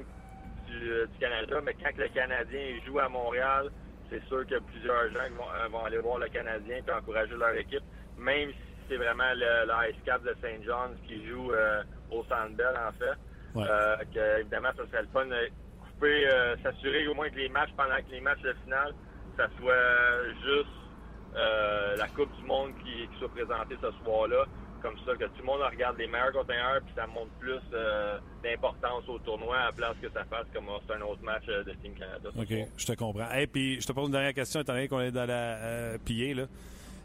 du, du, Canada, mais quand le Canadien joue à Montréal, c'est sûr que plusieurs gens vont, vont, aller voir le Canadien et encourager leur équipe même si c'est vraiment le, Ice Cap de St. John's qui joue euh, au Sandbell, en fait. Euh, que, évidemment, ça serait le fun de couper, euh, s'assurer au moins que les matchs, pendant que les matchs de finale, ça soit juste la Coupe du Monde qui, soit présentée ce soir-là. Comme ça, que tout le monde regarde les meilleurs conteneurs, puis ça montre plus d'importance au tournoi à place que ça fasse comme c'est un autre match de Team Canada. OK, je te comprends. Et puis, je te pose une dernière question, étant donné qu'on est dans la pillée, là.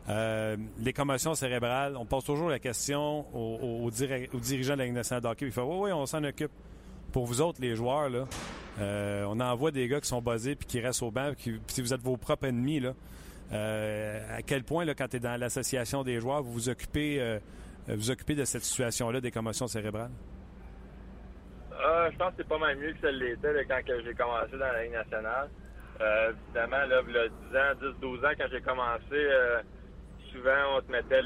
Euh, les commotions cérébrales, on pose toujours la question aux, dirigeants de la Ligue nationale de hockey. Il fait Oui, oui, on s'en occupe. Pour vous autres, les joueurs, là, euh, on envoie des gars qui sont basés puis qui restent au banc. Puis si vous êtes vos propres ennemis, là, euh, à quel point, là, quand tu es dans l'association des joueurs, vous vous occupez, vous occupez de cette situation-là des commotions cérébrales? je pense que c'est pas mal mieux que ça l'était quand j'ai commencé dans la Ligue nationale. évidemment, là, il y a 10 ans, 10, 12 ans, quand j'ai commencé, souvent, on te mettait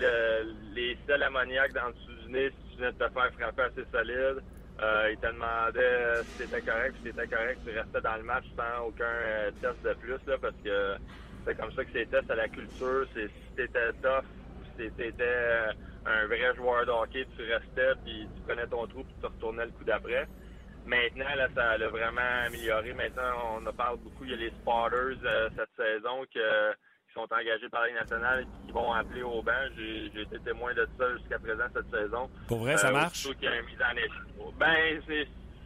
les sels ammoniaques dans le sous-nez si tu venais de te faire frapper assez solide. Euh, ils te demandaient si c'était correct, si c'était correct, tu restais dans le match sans aucun euh, test de plus, là, parce que c'est comme ça que c'est la culture. C'est si t'étais tough, si t'étais euh, un vrai joueur de hockey, tu restais, puis tu prenais ton trou, puis tu retournais le coup d'après. Maintenant, là, ça a vraiment amélioré. Maintenant, on en parle beaucoup. Il y a les spotters cette saison que sont engagés par la nationale et qui vont appeler au banc. J'ai été témoin de ça jusqu'à présent cette saison. Pour vrai, ça euh, marche? ben,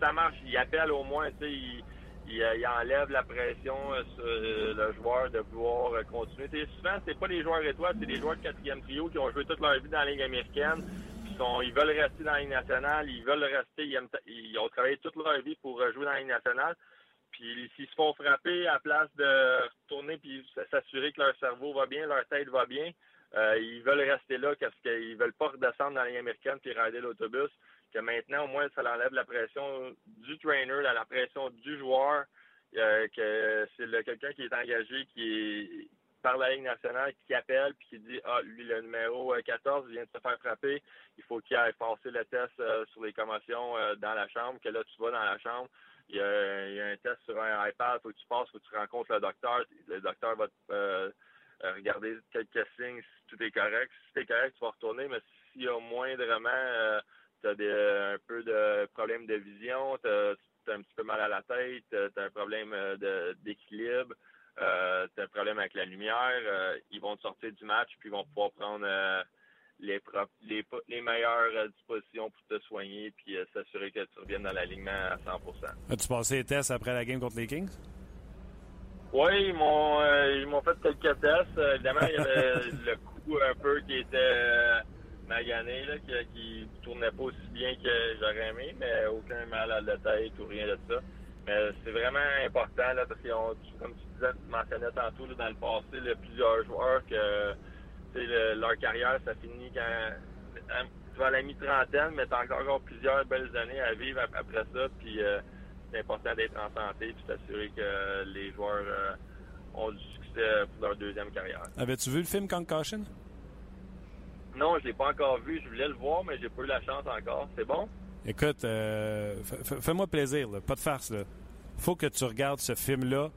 ça marche. Il appelle au moins, tu sais, il, il, enlève la pression euh, sur euh, le joueur de pouvoir continuer. T'sais, souvent, c'est pas des joueurs étoiles, c'est des joueurs de quatrième trio qui ont joué toute leur vie dans la Ligue américaine. Sont, ils veulent rester dans la Ligue nationale, ils veulent rester, ils, ils ont travaillé toute leur vie pour jouer dans la Ligue nationale. Puis s'ils se font frapper à place de retourner puis s'assurer que leur cerveau va bien, leur tête va bien, euh, ils veulent rester là parce qu'ils veulent pas redescendre dans la ligne américaine puis rider l'autobus. Que maintenant, au moins, ça enlève la pression du trainer, la pression du joueur, euh, que c'est quelqu'un qui est engagé, qui est par la Ligue nationale, qui appelle puis qui dit Ah, lui, le numéro 14 vient de se faire frapper, il faut qu'il aille passer le test euh, sur les commotions dans la chambre, que là, tu vas dans la chambre il y, a, un test sur un iPad, faut que tu passes, faut que tu rencontres le docteur. Le docteur va te, euh, regarder quelques signes si tout est correct. Si tout est correct, tu vas retourner, mais s'il y a moindrement euh, tu as un peu de problème de vision, tu as, un petit peu mal à la tête, tu as un problème euh, d'équilibre, euh, tu as un problème avec la lumière, ils vont te sortir du match puis ils vont pouvoir prendre les, les, les meilleures euh, dispositions pour te soigner puis euh, s'assurer que tu reviennes dans l'alignement à 100 As-tu passé les tests après la game contre les Kings? Oui, ils m'ont euh, ils m'ont fait quelques tests. Euh, évidemment, il y avait le coup un peu qui était euh, magané, là, qui, qui tournait pas aussi bien que j'aurais aimé, mais aucun mal à la tête ou rien de ça. Mais c'est vraiment important là, parce que comme tu disais, tu mentionnais tantôt là, dans le passé, là, plusieurs joueurs que le- leur carrière ça finit quand à- la mi-trentaine, mais t'as encore, encore plusieurs belles années à vivre ap- après ça. Puis euh, c'est important d'être en santé puis s'assurer que les joueurs euh, ont du succès pour leur deuxième carrière. Avais-tu vu le film Concussion? Non, je l'ai pas encore vu. Je voulais le voir, mais j'ai pas eu la chance encore. C'est bon? Écoute, euh, fais-moi plaisir, là, pas de farce. Là. Faut que tu regardes ce film-là.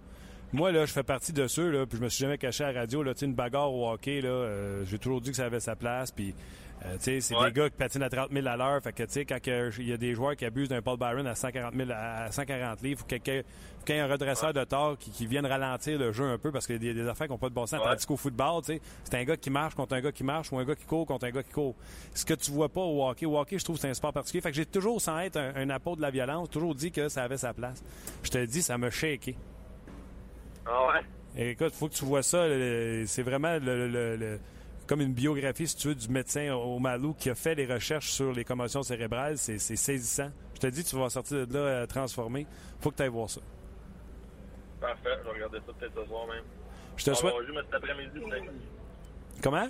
Moi, là, je fais partie de ceux, là, puis je me suis jamais caché à la radio. Là, Tu sais, une bagarre au hockey, là, euh, j'ai toujours dit que ça avait sa place. Puis, euh, tu sais, c'est Ouais. des gars qui patinent à 30 000 à l'heure. Fait que, tu sais, quand il y a des joueurs qui abusent d'un Paul Byron à 140 000 à à 140 livres, faut qu'il y ait un redresseur de tort qui, qui vienne ralentir le jeu un peu parce qu'il y a des, affaires qui n'ont pas de bon sens. Ouais. Tandis qu'au football, tu sais, c'est un gars qui marche contre un gars qui marche ou un gars qui court contre un gars qui court. Ce que tu vois pas au hockey, au hockey, je trouve que c'est un sport particulier. Fait que j'ai toujours, sans être un, un apôtre de la violence, toujours dit que ça avait sa place. Je te dis, ça m'a shaké. Ah ouais? Et écoute, faut que tu vois ça. C'est vraiment le- le- le- comme une biographie, si tu veux, du médecin au Malou qui a fait les recherches sur les commotions cérébrales. C'est saisissant. Je te dis, tu vas sortir de là euh, transformé. faut que tu ailles voir ça. Parfait. Je vais regarder ça peut-être ce soir même. Je te On souhaite. cet après-midi. Comment?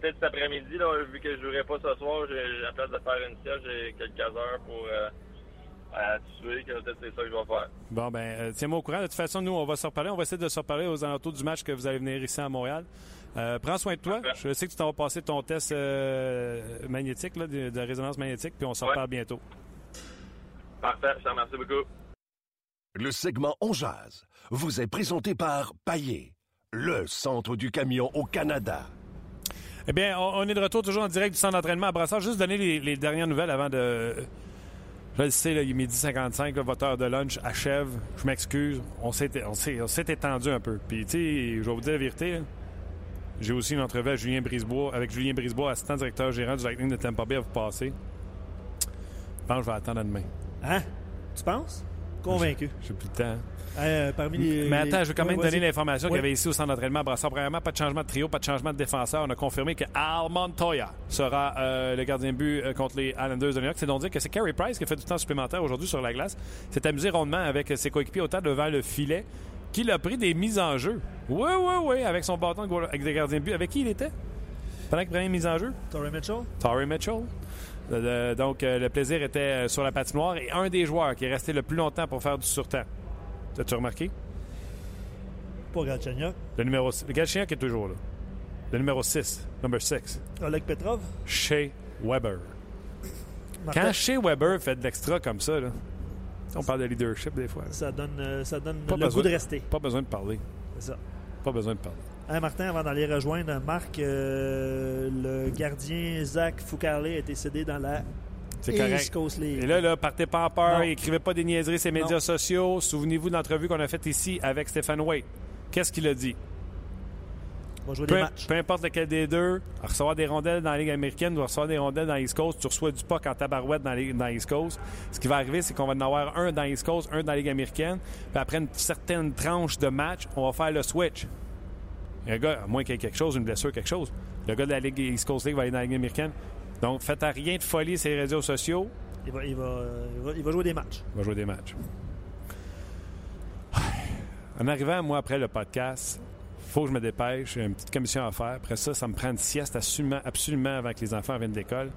Peut-être cet après-midi, là, vu que je jouerai pas ce soir, à place de faire une sieste, j'ai quelques heures pour euh, à tuer, que peut-être c'est ça que je vais faire. Bon, ben, euh, tiens-moi au courant. De toute façon, nous, on va se reparler. On va essayer de se reparler aux alentours du match que vous allez venir ici à Montréal. Euh, prends soin de toi. Parfait. Je sais que tu t'en vas passer ton test euh, magnétique, là, de, de résonance magnétique, puis on se Ouais. reparle bientôt. Parfait, je te remercie beaucoup. Le segment On Jazz vous est présenté par Paillé, le centre du camion au Canada. Eh bien, on, on est de retour toujours en direct du centre d'entraînement à Brassard. Juste donner les, les dernières nouvelles avant de. Je le là, il est midi 55, là, votre heure de lunch achève. Je m'excuse. On s'est étendu un peu. Puis, tu sais, je vais vous dire la vérité. J'ai aussi une entrevue Julien Brisebois, avec Julien Brisebois, assistant directeur gérant du Lightning de Tampa Bay à vous passer. Je pense que je vais attendre à demain. Hein? Tu penses? Convaincu. J'ai plus le temps. Euh, parmi les. Mais attends, je veux quand même Ouais, donner l'information qu'il y avait ici au centre d'entraînement à Brassard. Premièrement, pas de changement de trio, pas de changement de défenseur. On a confirmé que Al Montoya sera euh, le gardien de but euh, contre les Islanders de New York. C'est donc dire que c'est Carey Price qui a fait du temps supplémentaire aujourd'hui sur la glace. S'est amusé rondement avec ses coéquipiers au tas devant le filet, qu'il a pris des mises en jeu. Oui, oui, oui, avec son bâton de avec des gardiens de but. Avec qui il était? Pendant qu'il prenait une mise en jeu? Torrey Mitchell? Torrey Mitchell. Euh, donc, euh, le plaisir était euh, sur la patinoire et un des joueurs qui est resté le plus longtemps pour faire du surtemps. As-tu remarqué? Pas Galchenyuk. Le numéro Le Galchien qui est toujours là. Le numéro 6, number 6, Oleg Petrov? Shea Weber. Martin- Quand Shea Weber fait de l'extra comme ça, là, on parle de leadership des fois. là. Ça donne, ça donne Pas le besoin. goût de rester. Pas besoin de parler. C'est ça. Pas besoin de parler. Hein, Martin, avant d'aller rejoindre Marc, euh, le gardien Zach Foucarle a été cédé dans la C'est East correct. Coast League. Et là, là, partez pas en peur, Non. écrivez pas des niaiseries sur les médias Non. sociaux. Souvenez-vous de l'entrevue qu'on a faite ici avec Stéphane Waite. Qu'est-ce qu'il a dit? On va jouer Peu, des matchs. peu importe lequel des deux, recevoir des rondelles dans la Ligue américaine ou recevoir des rondelles dans l'East Coast, tu reçois du puck en tabarouette dans l'East Coast. Ce qui va arriver, c'est qu'on va en avoir un dans l'East Coast, un dans la Ligue américaine. Puis après une certaine tranche de match, on va faire le switch. Le gars, à moins qu'il y ait quelque chose, une blessure, quelque chose, le gars de la Ligue East Coast League va aller dans la Ligue américaine. Donc, faites à rien de folie sur les réseaux sociaux. Il va, il, va, il, va, il va jouer des matchs. On va jouer des matchs. En arrivant, moi, après le podcast, faut que je me dépêche. J'ai une petite commission à faire. Après ça, ça me prend une sieste absolument, absolument avant que les enfants viennent de l'école.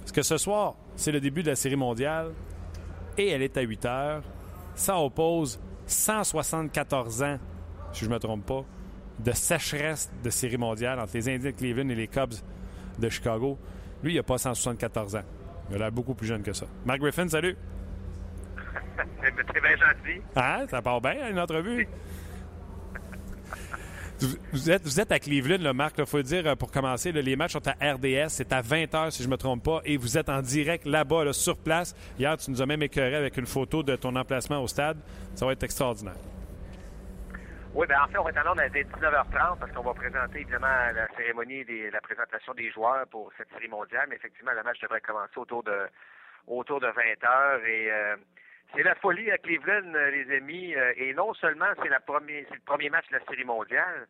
Parce que ce soir, c'est le début de la série mondiale et elle est à 8 heures. Ça oppose 174 ans, si je ne me trompe pas, de sécheresse de série mondiale entre les Indiens de Cleveland et les Cubs de Chicago. Lui, il n'a pas 174 ans. Il a l'air beaucoup plus jeune que ça. Mark Griffin, salut! C'est bien gentil. Ah, ça part bien, une entrevue? Vous- êtes, vous êtes à Cleveland, le Marc, il faut dire, euh, pour commencer, là, les matchs sont à RDS, c'est à 20h si je ne me trompe pas, et vous êtes en direct là-bas, là, sur place. Hier, tu nous as même écœuré avec une photo de ton emplacement au stade. Ça va être extraordinaire. Oui, bien en fait, on va être en ordre dès 19h30 parce qu'on va présenter évidemment la cérémonie des la présentation des joueurs pour cette série mondiale. Mais effectivement, le match devrait commencer autour de autour de 20 heures et euh, C'est la folie à Cleveland, euh, les amis. euh, Et non seulement c'est la premier- c'est le premier match de la Série mondiale,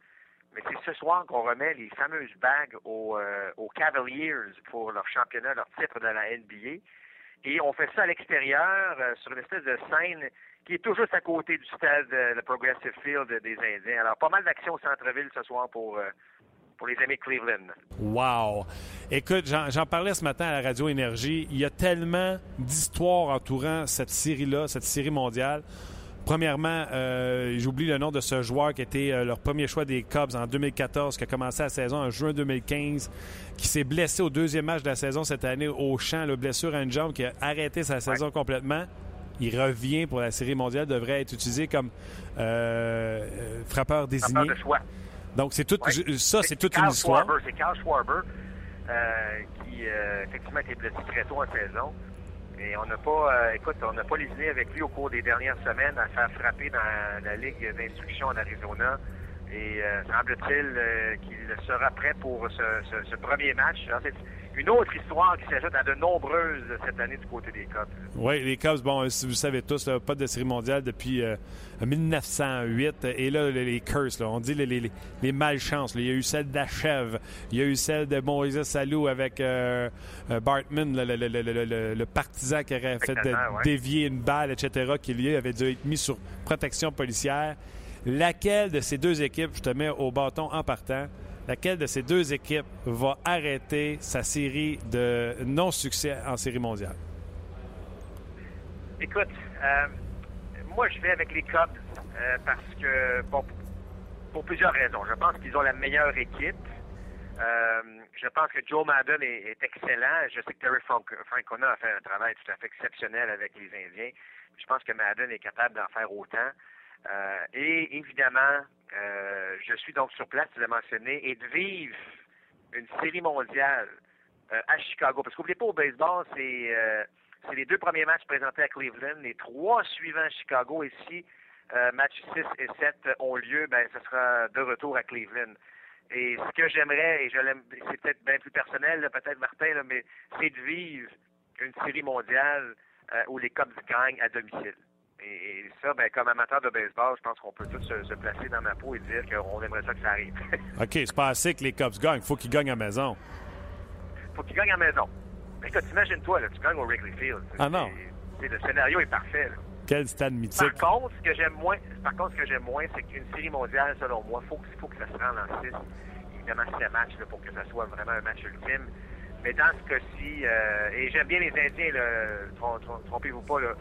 mais c'est ce soir qu'on remet les fameuses bagues aux, euh, aux Cavaliers pour leur championnat, leur titre de la NBA. Et on fait ça à l'extérieur, euh, sur une espèce de scène qui est tout juste à côté du stade, euh, le Progressive Field des Indiens. Alors, pas mal d'actions au centre-ville ce soir pour, euh, pour les amis de Cleveland. Wow! Écoute, j'en parlais ce matin à la Radio Énergie. Il y a tellement d'histoires entourant cette série-là, cette série mondiale. Premièrement, euh, j'oublie le nom de ce joueur qui était euh, leur premier choix des Cubs en 2014, qui a commencé la saison en juin 2015, qui s'est blessé au deuxième match de la saison cette année au champ, la blessure à une jambe, qui a arrêté sa saison complètement. Il revient pour la série mondiale, devrait être utilisé comme euh, frappeur désigné. Frappeur de choix. Donc, c'est tout, Ouais. ça, c'est toute une histoire. C'est Carl Schwarber qui, effectivement, a été blessé très tôt en saison. Et on n'a pas, euh, écoute, on n'a pas lésiné avec lui au cours des dernières semaines à faire frapper dans la Ligue d'instruction en Arizona. Et euh, semble-t-il euh, qu'il sera prêt pour ce, premier match. Une autre histoire qui s'ajoute à de nombreuses cette année du côté des Cubs. Oui, les Cubs, bon, si vous savez tous, là, pas de série mondiale depuis euh, 1908. Et là, les, les curses, là, on dit les, les, les malchances. là. Il y a eu celle d'Achève, il y a eu celle de Moïse Salou avec euh, euh, Bartman, le, partisan qui aurait fait de- Exactement, ouais. dévier une balle, etc., qui lui avait dû être mis sur protection policière. Laquelle de ces deux équipes, je te mets au bâton en partant, laquelle de ces deux équipes va arrêter sa série de non-succès en série mondiale? Écoute, euh, moi je vais avec les Cubs euh, parce que, bon, pour plusieurs raisons. Je pense qu'ils ont la meilleure équipe. Euh, je pense que Joe Madden est, excellent. Je sais que Terry Francona a fait un travail tout à fait exceptionnel avec les Indiens. Je pense que Madden est capable d'en faire autant. Euh, et évidemment, euh, je suis donc sur place, tu l'as mentionné, et de vivre une série mondiale euh, à Chicago. Parce qu'oubliez pas, au baseball, c'est euh, c'est les deux premiers matchs présentés à Cleveland, les trois suivants à Chicago. Et si euh, match 6 et 7 ont lieu, ben, ce sera de retour à Cleveland. Et ce que j'aimerais, et je l'aime, c'est peut-être bien plus personnel, peut-être Martin, là, mais c'est de vivre une série mondiale euh, où les Cubs gagnent à domicile. Et, et ça, ben, comme amateur de baseball, je pense qu'on peut tous se, se placer dans ma peau et dire qu'on aimerait ça que ça arrive. OK, c'est pas assez que les Cubs gagnent. Il faut qu'ils gagnent à maison. faut qu'ils gagnent à maison. Écoute, imagine-toi, là, tu gagnes au Wrigley Field. Ah non. Le scénario est parfait. là. Quel stade mythique. Par contre, ce que j'aime moins, par contre, ce que j'aime moins, c'est qu'une série mondiale, selon moi, faut, faut que ça se rende en 6. Évidemment, c'est un match là, pour que ça soit vraiment un match ultime. Mais dans ce cas-ci, euh, et j'aime bien les Indiens, là, trom- trom- trompez-vous pas, là,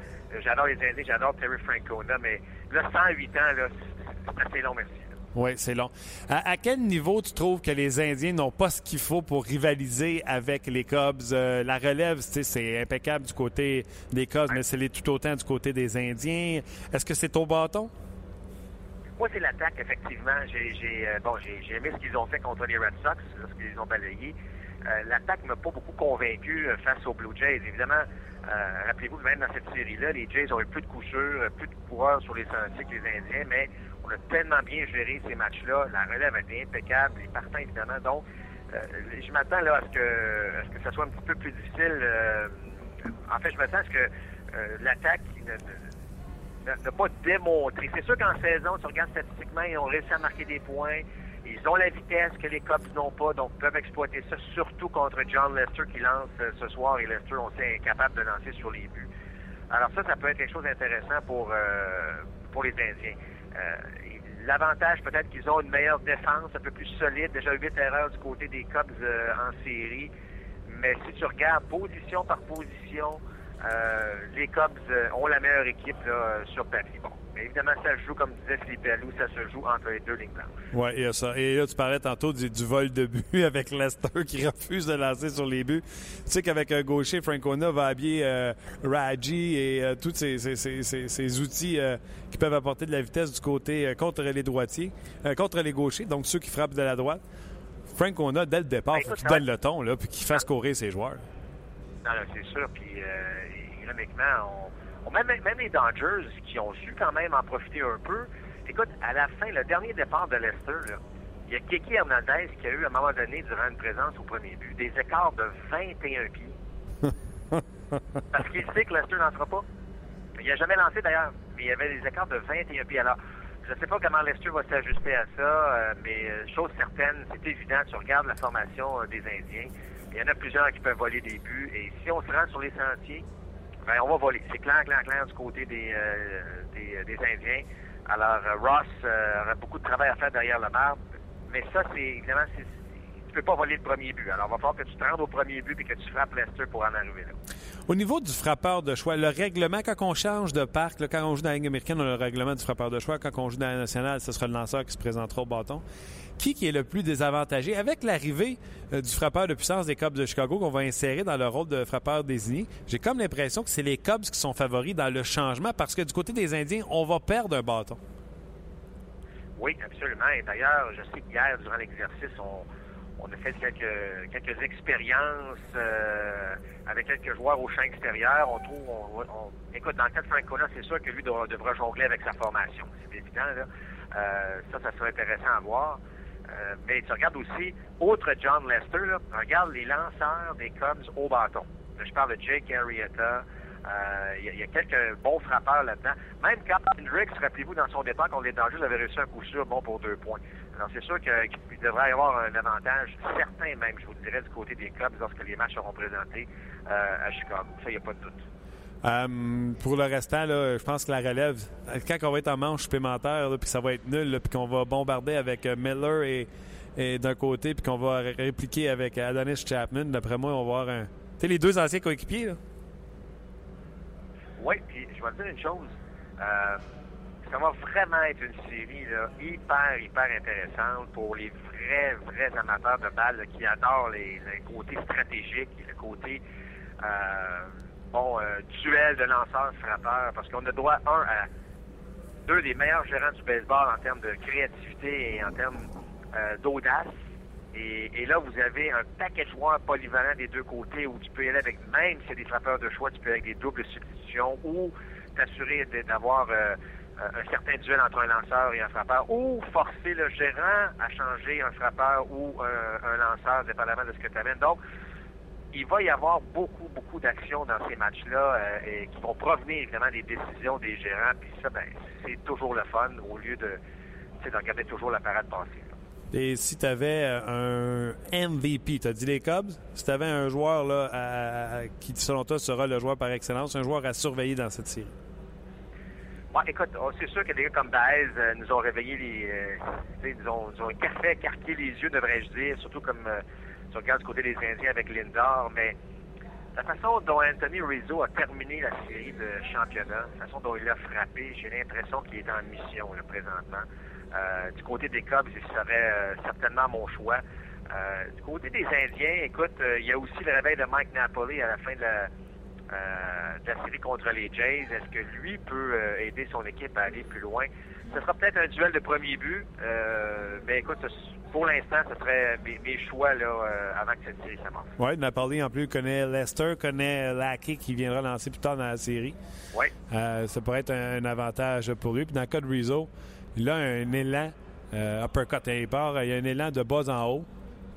j'adore les Indiens, j'adore Terry Francona, mais là, 108 ans, là, c'est assez long, merci. Oui, c'est long. À, à quel niveau tu trouves que les Indiens n'ont pas ce qu'il faut pour rivaliser avec les Cubs? Euh, la relève, c'est impeccable du côté des Cubs, mais c'est tout autant du côté des Indiens. Est-ce que c'est au bâton? Moi, c'est l'attaque, effectivement. J'ai, euh, bon, j'ai, j'ai aimé ce qu'ils ont fait contre les Red Sox lorsqu'ils ont balayés. Euh, l'attaque m'a pas beaucoup convaincu euh, face aux Blue Jays. Évidemment, euh, rappelez-vous que même dans cette série-là, les Jays ont eu plus de coups sûrs, euh, plus de coureurs sur les sentiers que les Indiens, mais on a tellement bien géré ces matchs-là. La relève a été impeccable, les partants, évidemment. Donc, je m'attends à ce que, ce ça soit un petit peu plus difficile. en fait, je m'attends à ce que l'attaque ne- pas démontré. C'est sûr qu'en saison, tu regardes statistiquement, ils ont réussi à marquer des points. Ils ont la vitesse que les Cubs n'ont pas, donc peuvent exploiter ça, surtout contre John Lester qui lance euh, ce soir. Et Lester, on sait, est incapable de lancer sur les buts. Alors ça, ça peut être quelque chose d'intéressant pour, euh, pour les Indiens. Euh, L'avantage, peut-être qu'ils ont une meilleure défense, un peu plus solide. Déjà 8 erreurs du côté des Cubs euh, en série. Mais si tu regardes position par position, euh, les Cubs euh, ont la meilleure équipe là, sur papier. Bon, mais évidemment, ça se joue, comme disait Philippe Allou, ça se joue entre les deux lignes blanches. Oui, il y a ça. Et là, tu parlais tantôt du, du vol de but avec Lester qui refuse de lancer sur les buts. Tu sais qu'avec un gaucher, Francona va habiller euh, Raji et euh, tous ces, ces- ces- ces- ces outils euh, qui peuvent apporter de la vitesse du côté contre les droitiers, contre les gauchers, donc ceux qui frappent de la droite. Francona, dès le départ, Ben, faut qu'il donne le ton, là, puis qu'il fasse courir ses joueurs. Non, c'est sûr. Puis, ironiquement, on, on- même, même les Dodgers, qui ont su quand même en profiter un peu. Écoute, à la fin, le dernier départ de Lester, là, il y a Kiki Hernandez qui a eu, à un moment donné, durant une présence au premier but, des écarts de 21 pieds. Parce qu'il sait que Lester n'en fera pas. Il n'a jamais lancé d'ailleurs, mais il y avait des écarts de 21 pieds. Alors, je ne sais pas comment Lester va s'ajuster à ça, euh, mais euh, chose certaine, c'est évident, tu regardes la formation euh, des Indiens, il y en a plusieurs qui peuvent voler des buts, et si on se rend sur les sentiers, ben, on va voler. C'est clair, clair, clair du côté des, des, des, Indiens. Alors, Ross aurait beaucoup de travail à faire derrière le marbre, mais ça, c'est évidemment, peux pas voler le premier but. Alors, il va falloir que tu te rendes au premier but et que tu frappes Lester pour en arriver là. Au niveau du frappeur de choix, le règlement, quand on change de parc, quand on joue dans la Ligue américaine, on a le règlement du frappeur de choix. Quand on joue dans la nationale, ce sera le lanceur qui se présentera au bâton. Qui, qui est le plus désavantagé? Avec l'arrivée euh, du frappeur de puissance des Cubs de Chicago qu'on va insérer dans le rôle de frappeur désigné, j'ai comme l'impression que c'est les Cubs qui sont favoris dans le changement parce que du côté des Indiens, on va perdre un bâton. Oui, absolument. Et d'ailleurs, je sais qu'hier, durant l'exercice, on, on a fait quelques, quelques expériences euh, avec quelques joueurs au champ extérieur. On trouve, on, écoute, dans le cas de c'est sûr que lui devra, jongler avec sa formation. C'est évident, là. Euh, ça, ça serait intéressant à voir. Euh, mais tu regardes aussi, autre John Lester, là, regarde les lanceurs des Cubs au bâton. je parle de Jake Arrieta. Il y, a quelques bons frappeurs là-dedans. Même quand Hendricks, rappelez-vous, dans son départ contre les il avait réussi un coup sûr bon pour deux points. Alors, c'est sûr qu'il devrait y avoir un avantage certain, même, je vous le dirais, du côté des clubs lorsque les matchs seront présentés euh, à Chicago. Ça, il n'y a pas de doute. Euh, pour le restant, là, je pense que la relève, quand on va être en manche supplémentaire, puis ça va être nul, puis qu'on va bombarder avec euh, Miller et, d'un côté, puis qu'on va répliquer avec Adonis Chapman, d'après moi, on va voir un. Tu sais, les deux anciens coéquipiers, Oui, puis je vais te dire une chose ça va vraiment être une série hyper, hyper intéressante pour les vrais, vrais amateurs de balles qui adorent les, côtés stratégiques et le côté euh, bon, euh, duel de lanceurs-frappeurs, parce qu'on a droit, un, à deux des meilleurs gérants du baseball en termes de créativité et en termes euh, d'audace. Et, là, vous avez un paquet de joueurs polyvalents des deux côtés où tu peux y aller avec, même si c'est des frappeurs de choix, tu peux aller avec des doubles substitutions ou t'assurer d'avoir un certain duel entre un lanceur et un frappeur, ou forcer le gérant à changer un frappeur ou un, lanceur, dépendamment de ce que tu amènes. Donc, il va y avoir beaucoup, beaucoup d'actions dans ces matchs-là euh, et qui vont provenir évidemment des décisions des gérants. Puis ça, ben, c'est toujours le fun au lieu de, de regarder toujours la parade passer. Et si tu avais euh, un MVP, tu as dit les Cubs, si tu avais un joueur là, qui, selon toi, sera le joueur par excellence, un joueur à surveiller dans cette série? Bon, écoute, c'est sûr que des gars comme Baez euh, nous ont réveillé les. Euh, nous, ont, nous ont café, carqué les yeux, devrais-je dire, surtout comme euh, tu regardes du côté des Indiens avec Lindor, mais la façon dont Anthony Rizzo a terminé la série de championnat, la façon dont il a frappé, j'ai l'impression qu'il est en mission là, présentement. Euh, du côté des Cubs, il serait certainement mon choix. du côté des Indiens, écoute, il y a aussi le réveil de Mike Napoli à la fin de la euh, de la série contre les Jays. Est-ce que lui peut euh, aider son équipe à aller plus loin? Ce sera peut-être un duel de premier but, euh, mais écoute, pour l'instant, ce serait mes, choix là, avant que cette série s'amorce. Oui, Napoli en plus connaît Lester, connaît Lackey qui viendra lancer plus tard dans la série. Oui. ça pourrait être un, avantage pour lui. Puis dans le cas de Rizzo, il a un élan uppercut. Il, part, il y a un élan de bas en haut.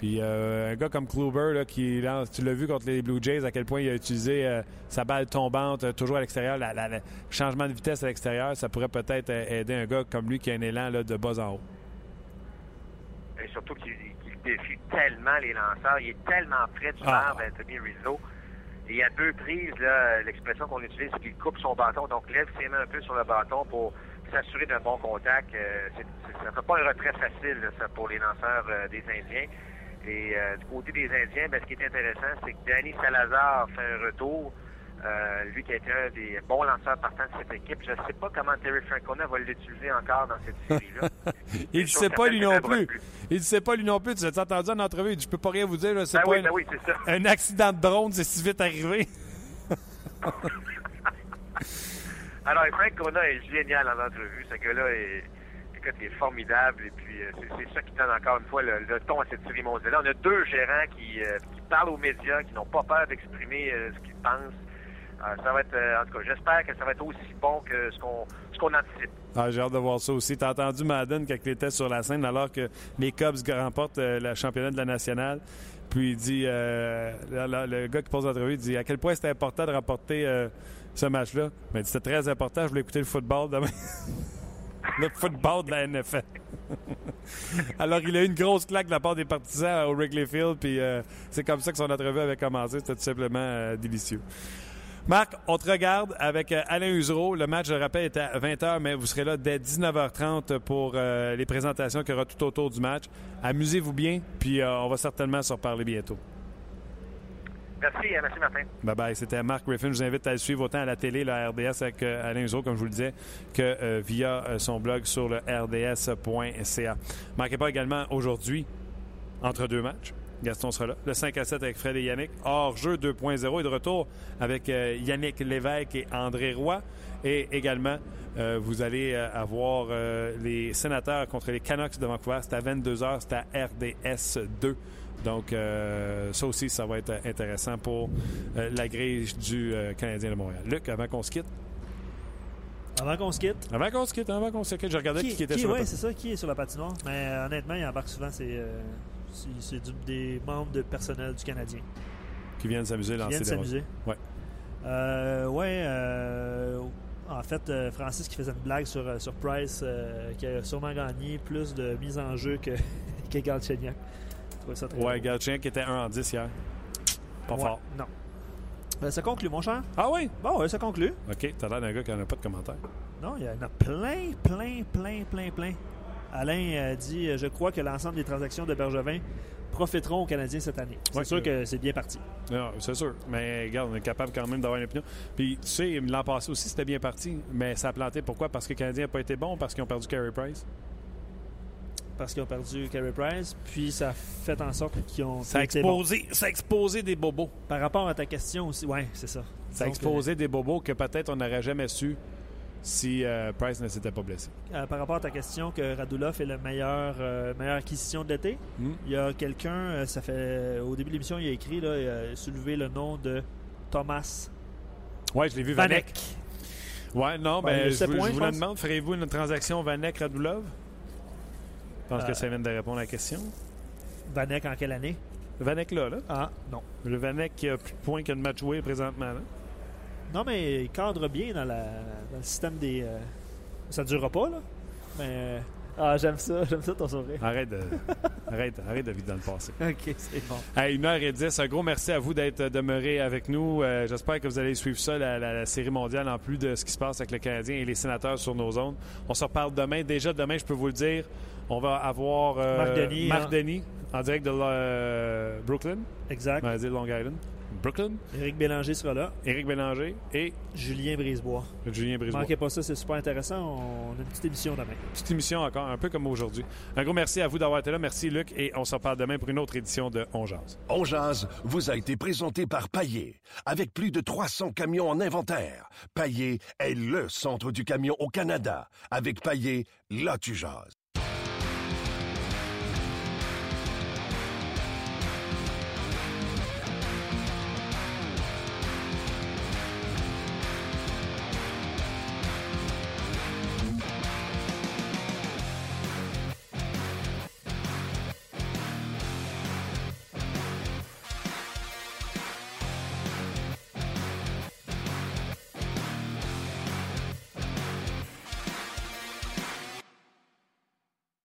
Puis euh, un gars comme Kluber, là, qui lance, tu l'as vu contre les Blue Jays, à quel point il a utilisé euh, sa balle tombante euh, toujours à l'extérieur, le changement de vitesse à l'extérieur, ça pourrait peut-être aider un gars comme lui qui a un élan là, de bas en haut. Et surtout qu'il défie tellement les lanceurs, il est tellement près du ah. d'Anthony Rizzo. Et a deux prises, l'expression qu'on utilise, c'est qu'il coupe son bâton, donc lève ses mains un peu sur le bâton pour s'assurer d'un bon contact. ça ne fait pas un retrait facile ça, pour les lanceurs des Indiens. Et euh, du côté des Indiens, ben, ce qui est intéressant, c'est que Danny Salazar fait un retour. Euh, lui qui a été un des bons lanceurs partants de cette équipe. Je ne sais pas comment Terry Francona va l'utiliser encore dans cette série-là. il ne sait pas lui non plus. Il ne sait pas lui non plus. Tu l'as entendu en entrevue. Je peux pas rien vous dire. C'est ben pas ben un accident de drone, c'est si vite arrivé. Alors, Frank Kona est génial en entrevue. Ce gars-là est est formidable. Et puis, euh, c'est ça qui donne encore une fois le, ton à cette série mondiale. On a deux gérants qui, euh, parlent aux médias, qui n'ont pas peur d'exprimer euh, ce qu'ils pensent. ça va être, en tout cas, j'espère que ça va être aussi bon que ce qu'on ce qu'on anticipe. Ah, j'ai hâte de voir ça aussi. T'as entendu Madden quand il était sur la scène alors que les Cubs remportent le championnat de la nationale. Puis il dit, le, gars qui pose l'entrevue dit à quel point c'était important de remporter ce match-là? Mais c'était très important. Je voulais écouter le football demain. le football de la NFL. Alors, il a eu une grosse claque de la part des partisans au Wrigley Field, puis euh, c'est comme ça que son entrevue avait commencé. C'était tout simplement euh, délicieux. Marc, on te regarde avec euh, Alain Usereau. Le match, je rappelle, est à 20h, mais vous serez là dès 19h30 pour les présentations qu'il y aura tout autour du match. Amusez-vous bien, puis on va certainement se reparler bientôt. Merci, merci Martin. Bye bye. C'était Marc Griffin. Je vous invite à le suivre autant à la télé, le RDS avec euh, Alain Uzo, comme je vous le disais, que euh, via euh, son blog sur le rds.ca. Manquez pas également aujourd'hui, entre deux matchs. Gaston sera là. Le 5 à 7 avec Fred et Yannick. Hors jeu 2.0 et de retour avec Yannick Lévesque et André Roy. Et également, vous allez avoir les sénateurs contre les Canucks de Vancouver. C'est à 22h. C'est à RDS 2. Donc, euh, ça aussi, ça va être intéressant pour euh, la grille du euh, Canadien de Montréal. Luc, avant qu'on se quitte. Avant qu'on se quitte. Avant qu'on se quitte, avant qu'on se quitte. Je regardais qui, était sur la patinoire. c'est ça, qui est sur la patinoire. Mais honnêtement, il embarque souvent, c'est des membres de personnel du Canadien. Qui viennent s'amuser, lancer Qui viennent s'amuser. Ouais. ouais. en fait, Francis qui faisait une blague sur, sur Price, qui a sûrement gagné plus de mise en jeu que, que Galchenyuk. Ouais, Galchien qui était 1 en 10 hier. Pas fort. Non. Ben, ça conclut, mon cher? Ah oui? Bon, ouais, ça conclut. OK, t'as l'air d'un gars qui n'a pas de commentaires. Non, il y en a plein, plein, plein, plein, plein. Alain a dit Je crois que l'ensemble des transactions de Bergevin profiteront aux Canadiens cette année. C'est sûr que c'est bien parti. C'est sûr. Mais regarde, on est capable quand même d'avoir une opinion. Puis, tu sais, l'an passé aussi, c'était bien parti. Mais ça a planté. Pourquoi? Parce que le Canadien n'a pas été bon parce qu'ils ont perdu Carey Price parce qu'ils ont perdu Carey Price, puis ça a fait en sorte qu'ils ont. Ça a, exposé, ça a exposé des bobos. Par rapport à ta question aussi, oui, c'est ça. Ça a exposé des bobos que peut-être on n'aurait jamais su si euh, Price ne s'était pas blessé. Euh, par rapport à ta question que Radulov est la meilleure, euh, meilleure acquisition de l'été, hmm. il y a quelqu'un, ça fait au début de l'émission, il a écrit, là, il a soulevé le nom de Thomas. Oui, je l'ai vu, Vanek. Ouais, non, ben, je, vous, je vous le demande, ferez-vous une transaction Vanek-Radulov? Je pense que ça vient de répondre à la question? Vanek en quelle année? Vanek là, là. Ah, non. Le Vanek qui a plus de points que de match joué présentement. Là. Non, mais il cadre bien dans, la, dans le système des. Euh, ça ne durera pas, là. Mais ah, j'aime ça, j'aime ça ton sourire. Arrête de, arrête, arrête de vivre dans le passé. OK, c'est bon. À 1h10, un gros merci à vous d'être demeuré avec nous. Euh, j'espère que vous allez suivre ça, la, série mondiale, en plus de ce qui se passe avec le Canadien et les sénateurs sur nos zones. On se reparle demain. Déjà, demain, je peux vous le dire, on va avoir euh, Marc Denis, hein. en direct de euh, Brooklyn. Exact. On va dire Long Island. Brooklyn. Éric Bélanger sera là. Éric Bélanger et Julien Brisebois. Julien Brisebois. Manquez pas ça, c'est super intéressant. On a une petite émission demain. Petite émission encore, un peu comme aujourd'hui. Un gros merci à vous d'avoir été là. Merci Luc et on se reparle demain pour une autre édition de On Jazz. On Jazz vous a été présenté par Paillé. Avec plus de 300 camions en inventaire, Paillé est le centre du camion au Canada. Avec Paillé, là tu jases.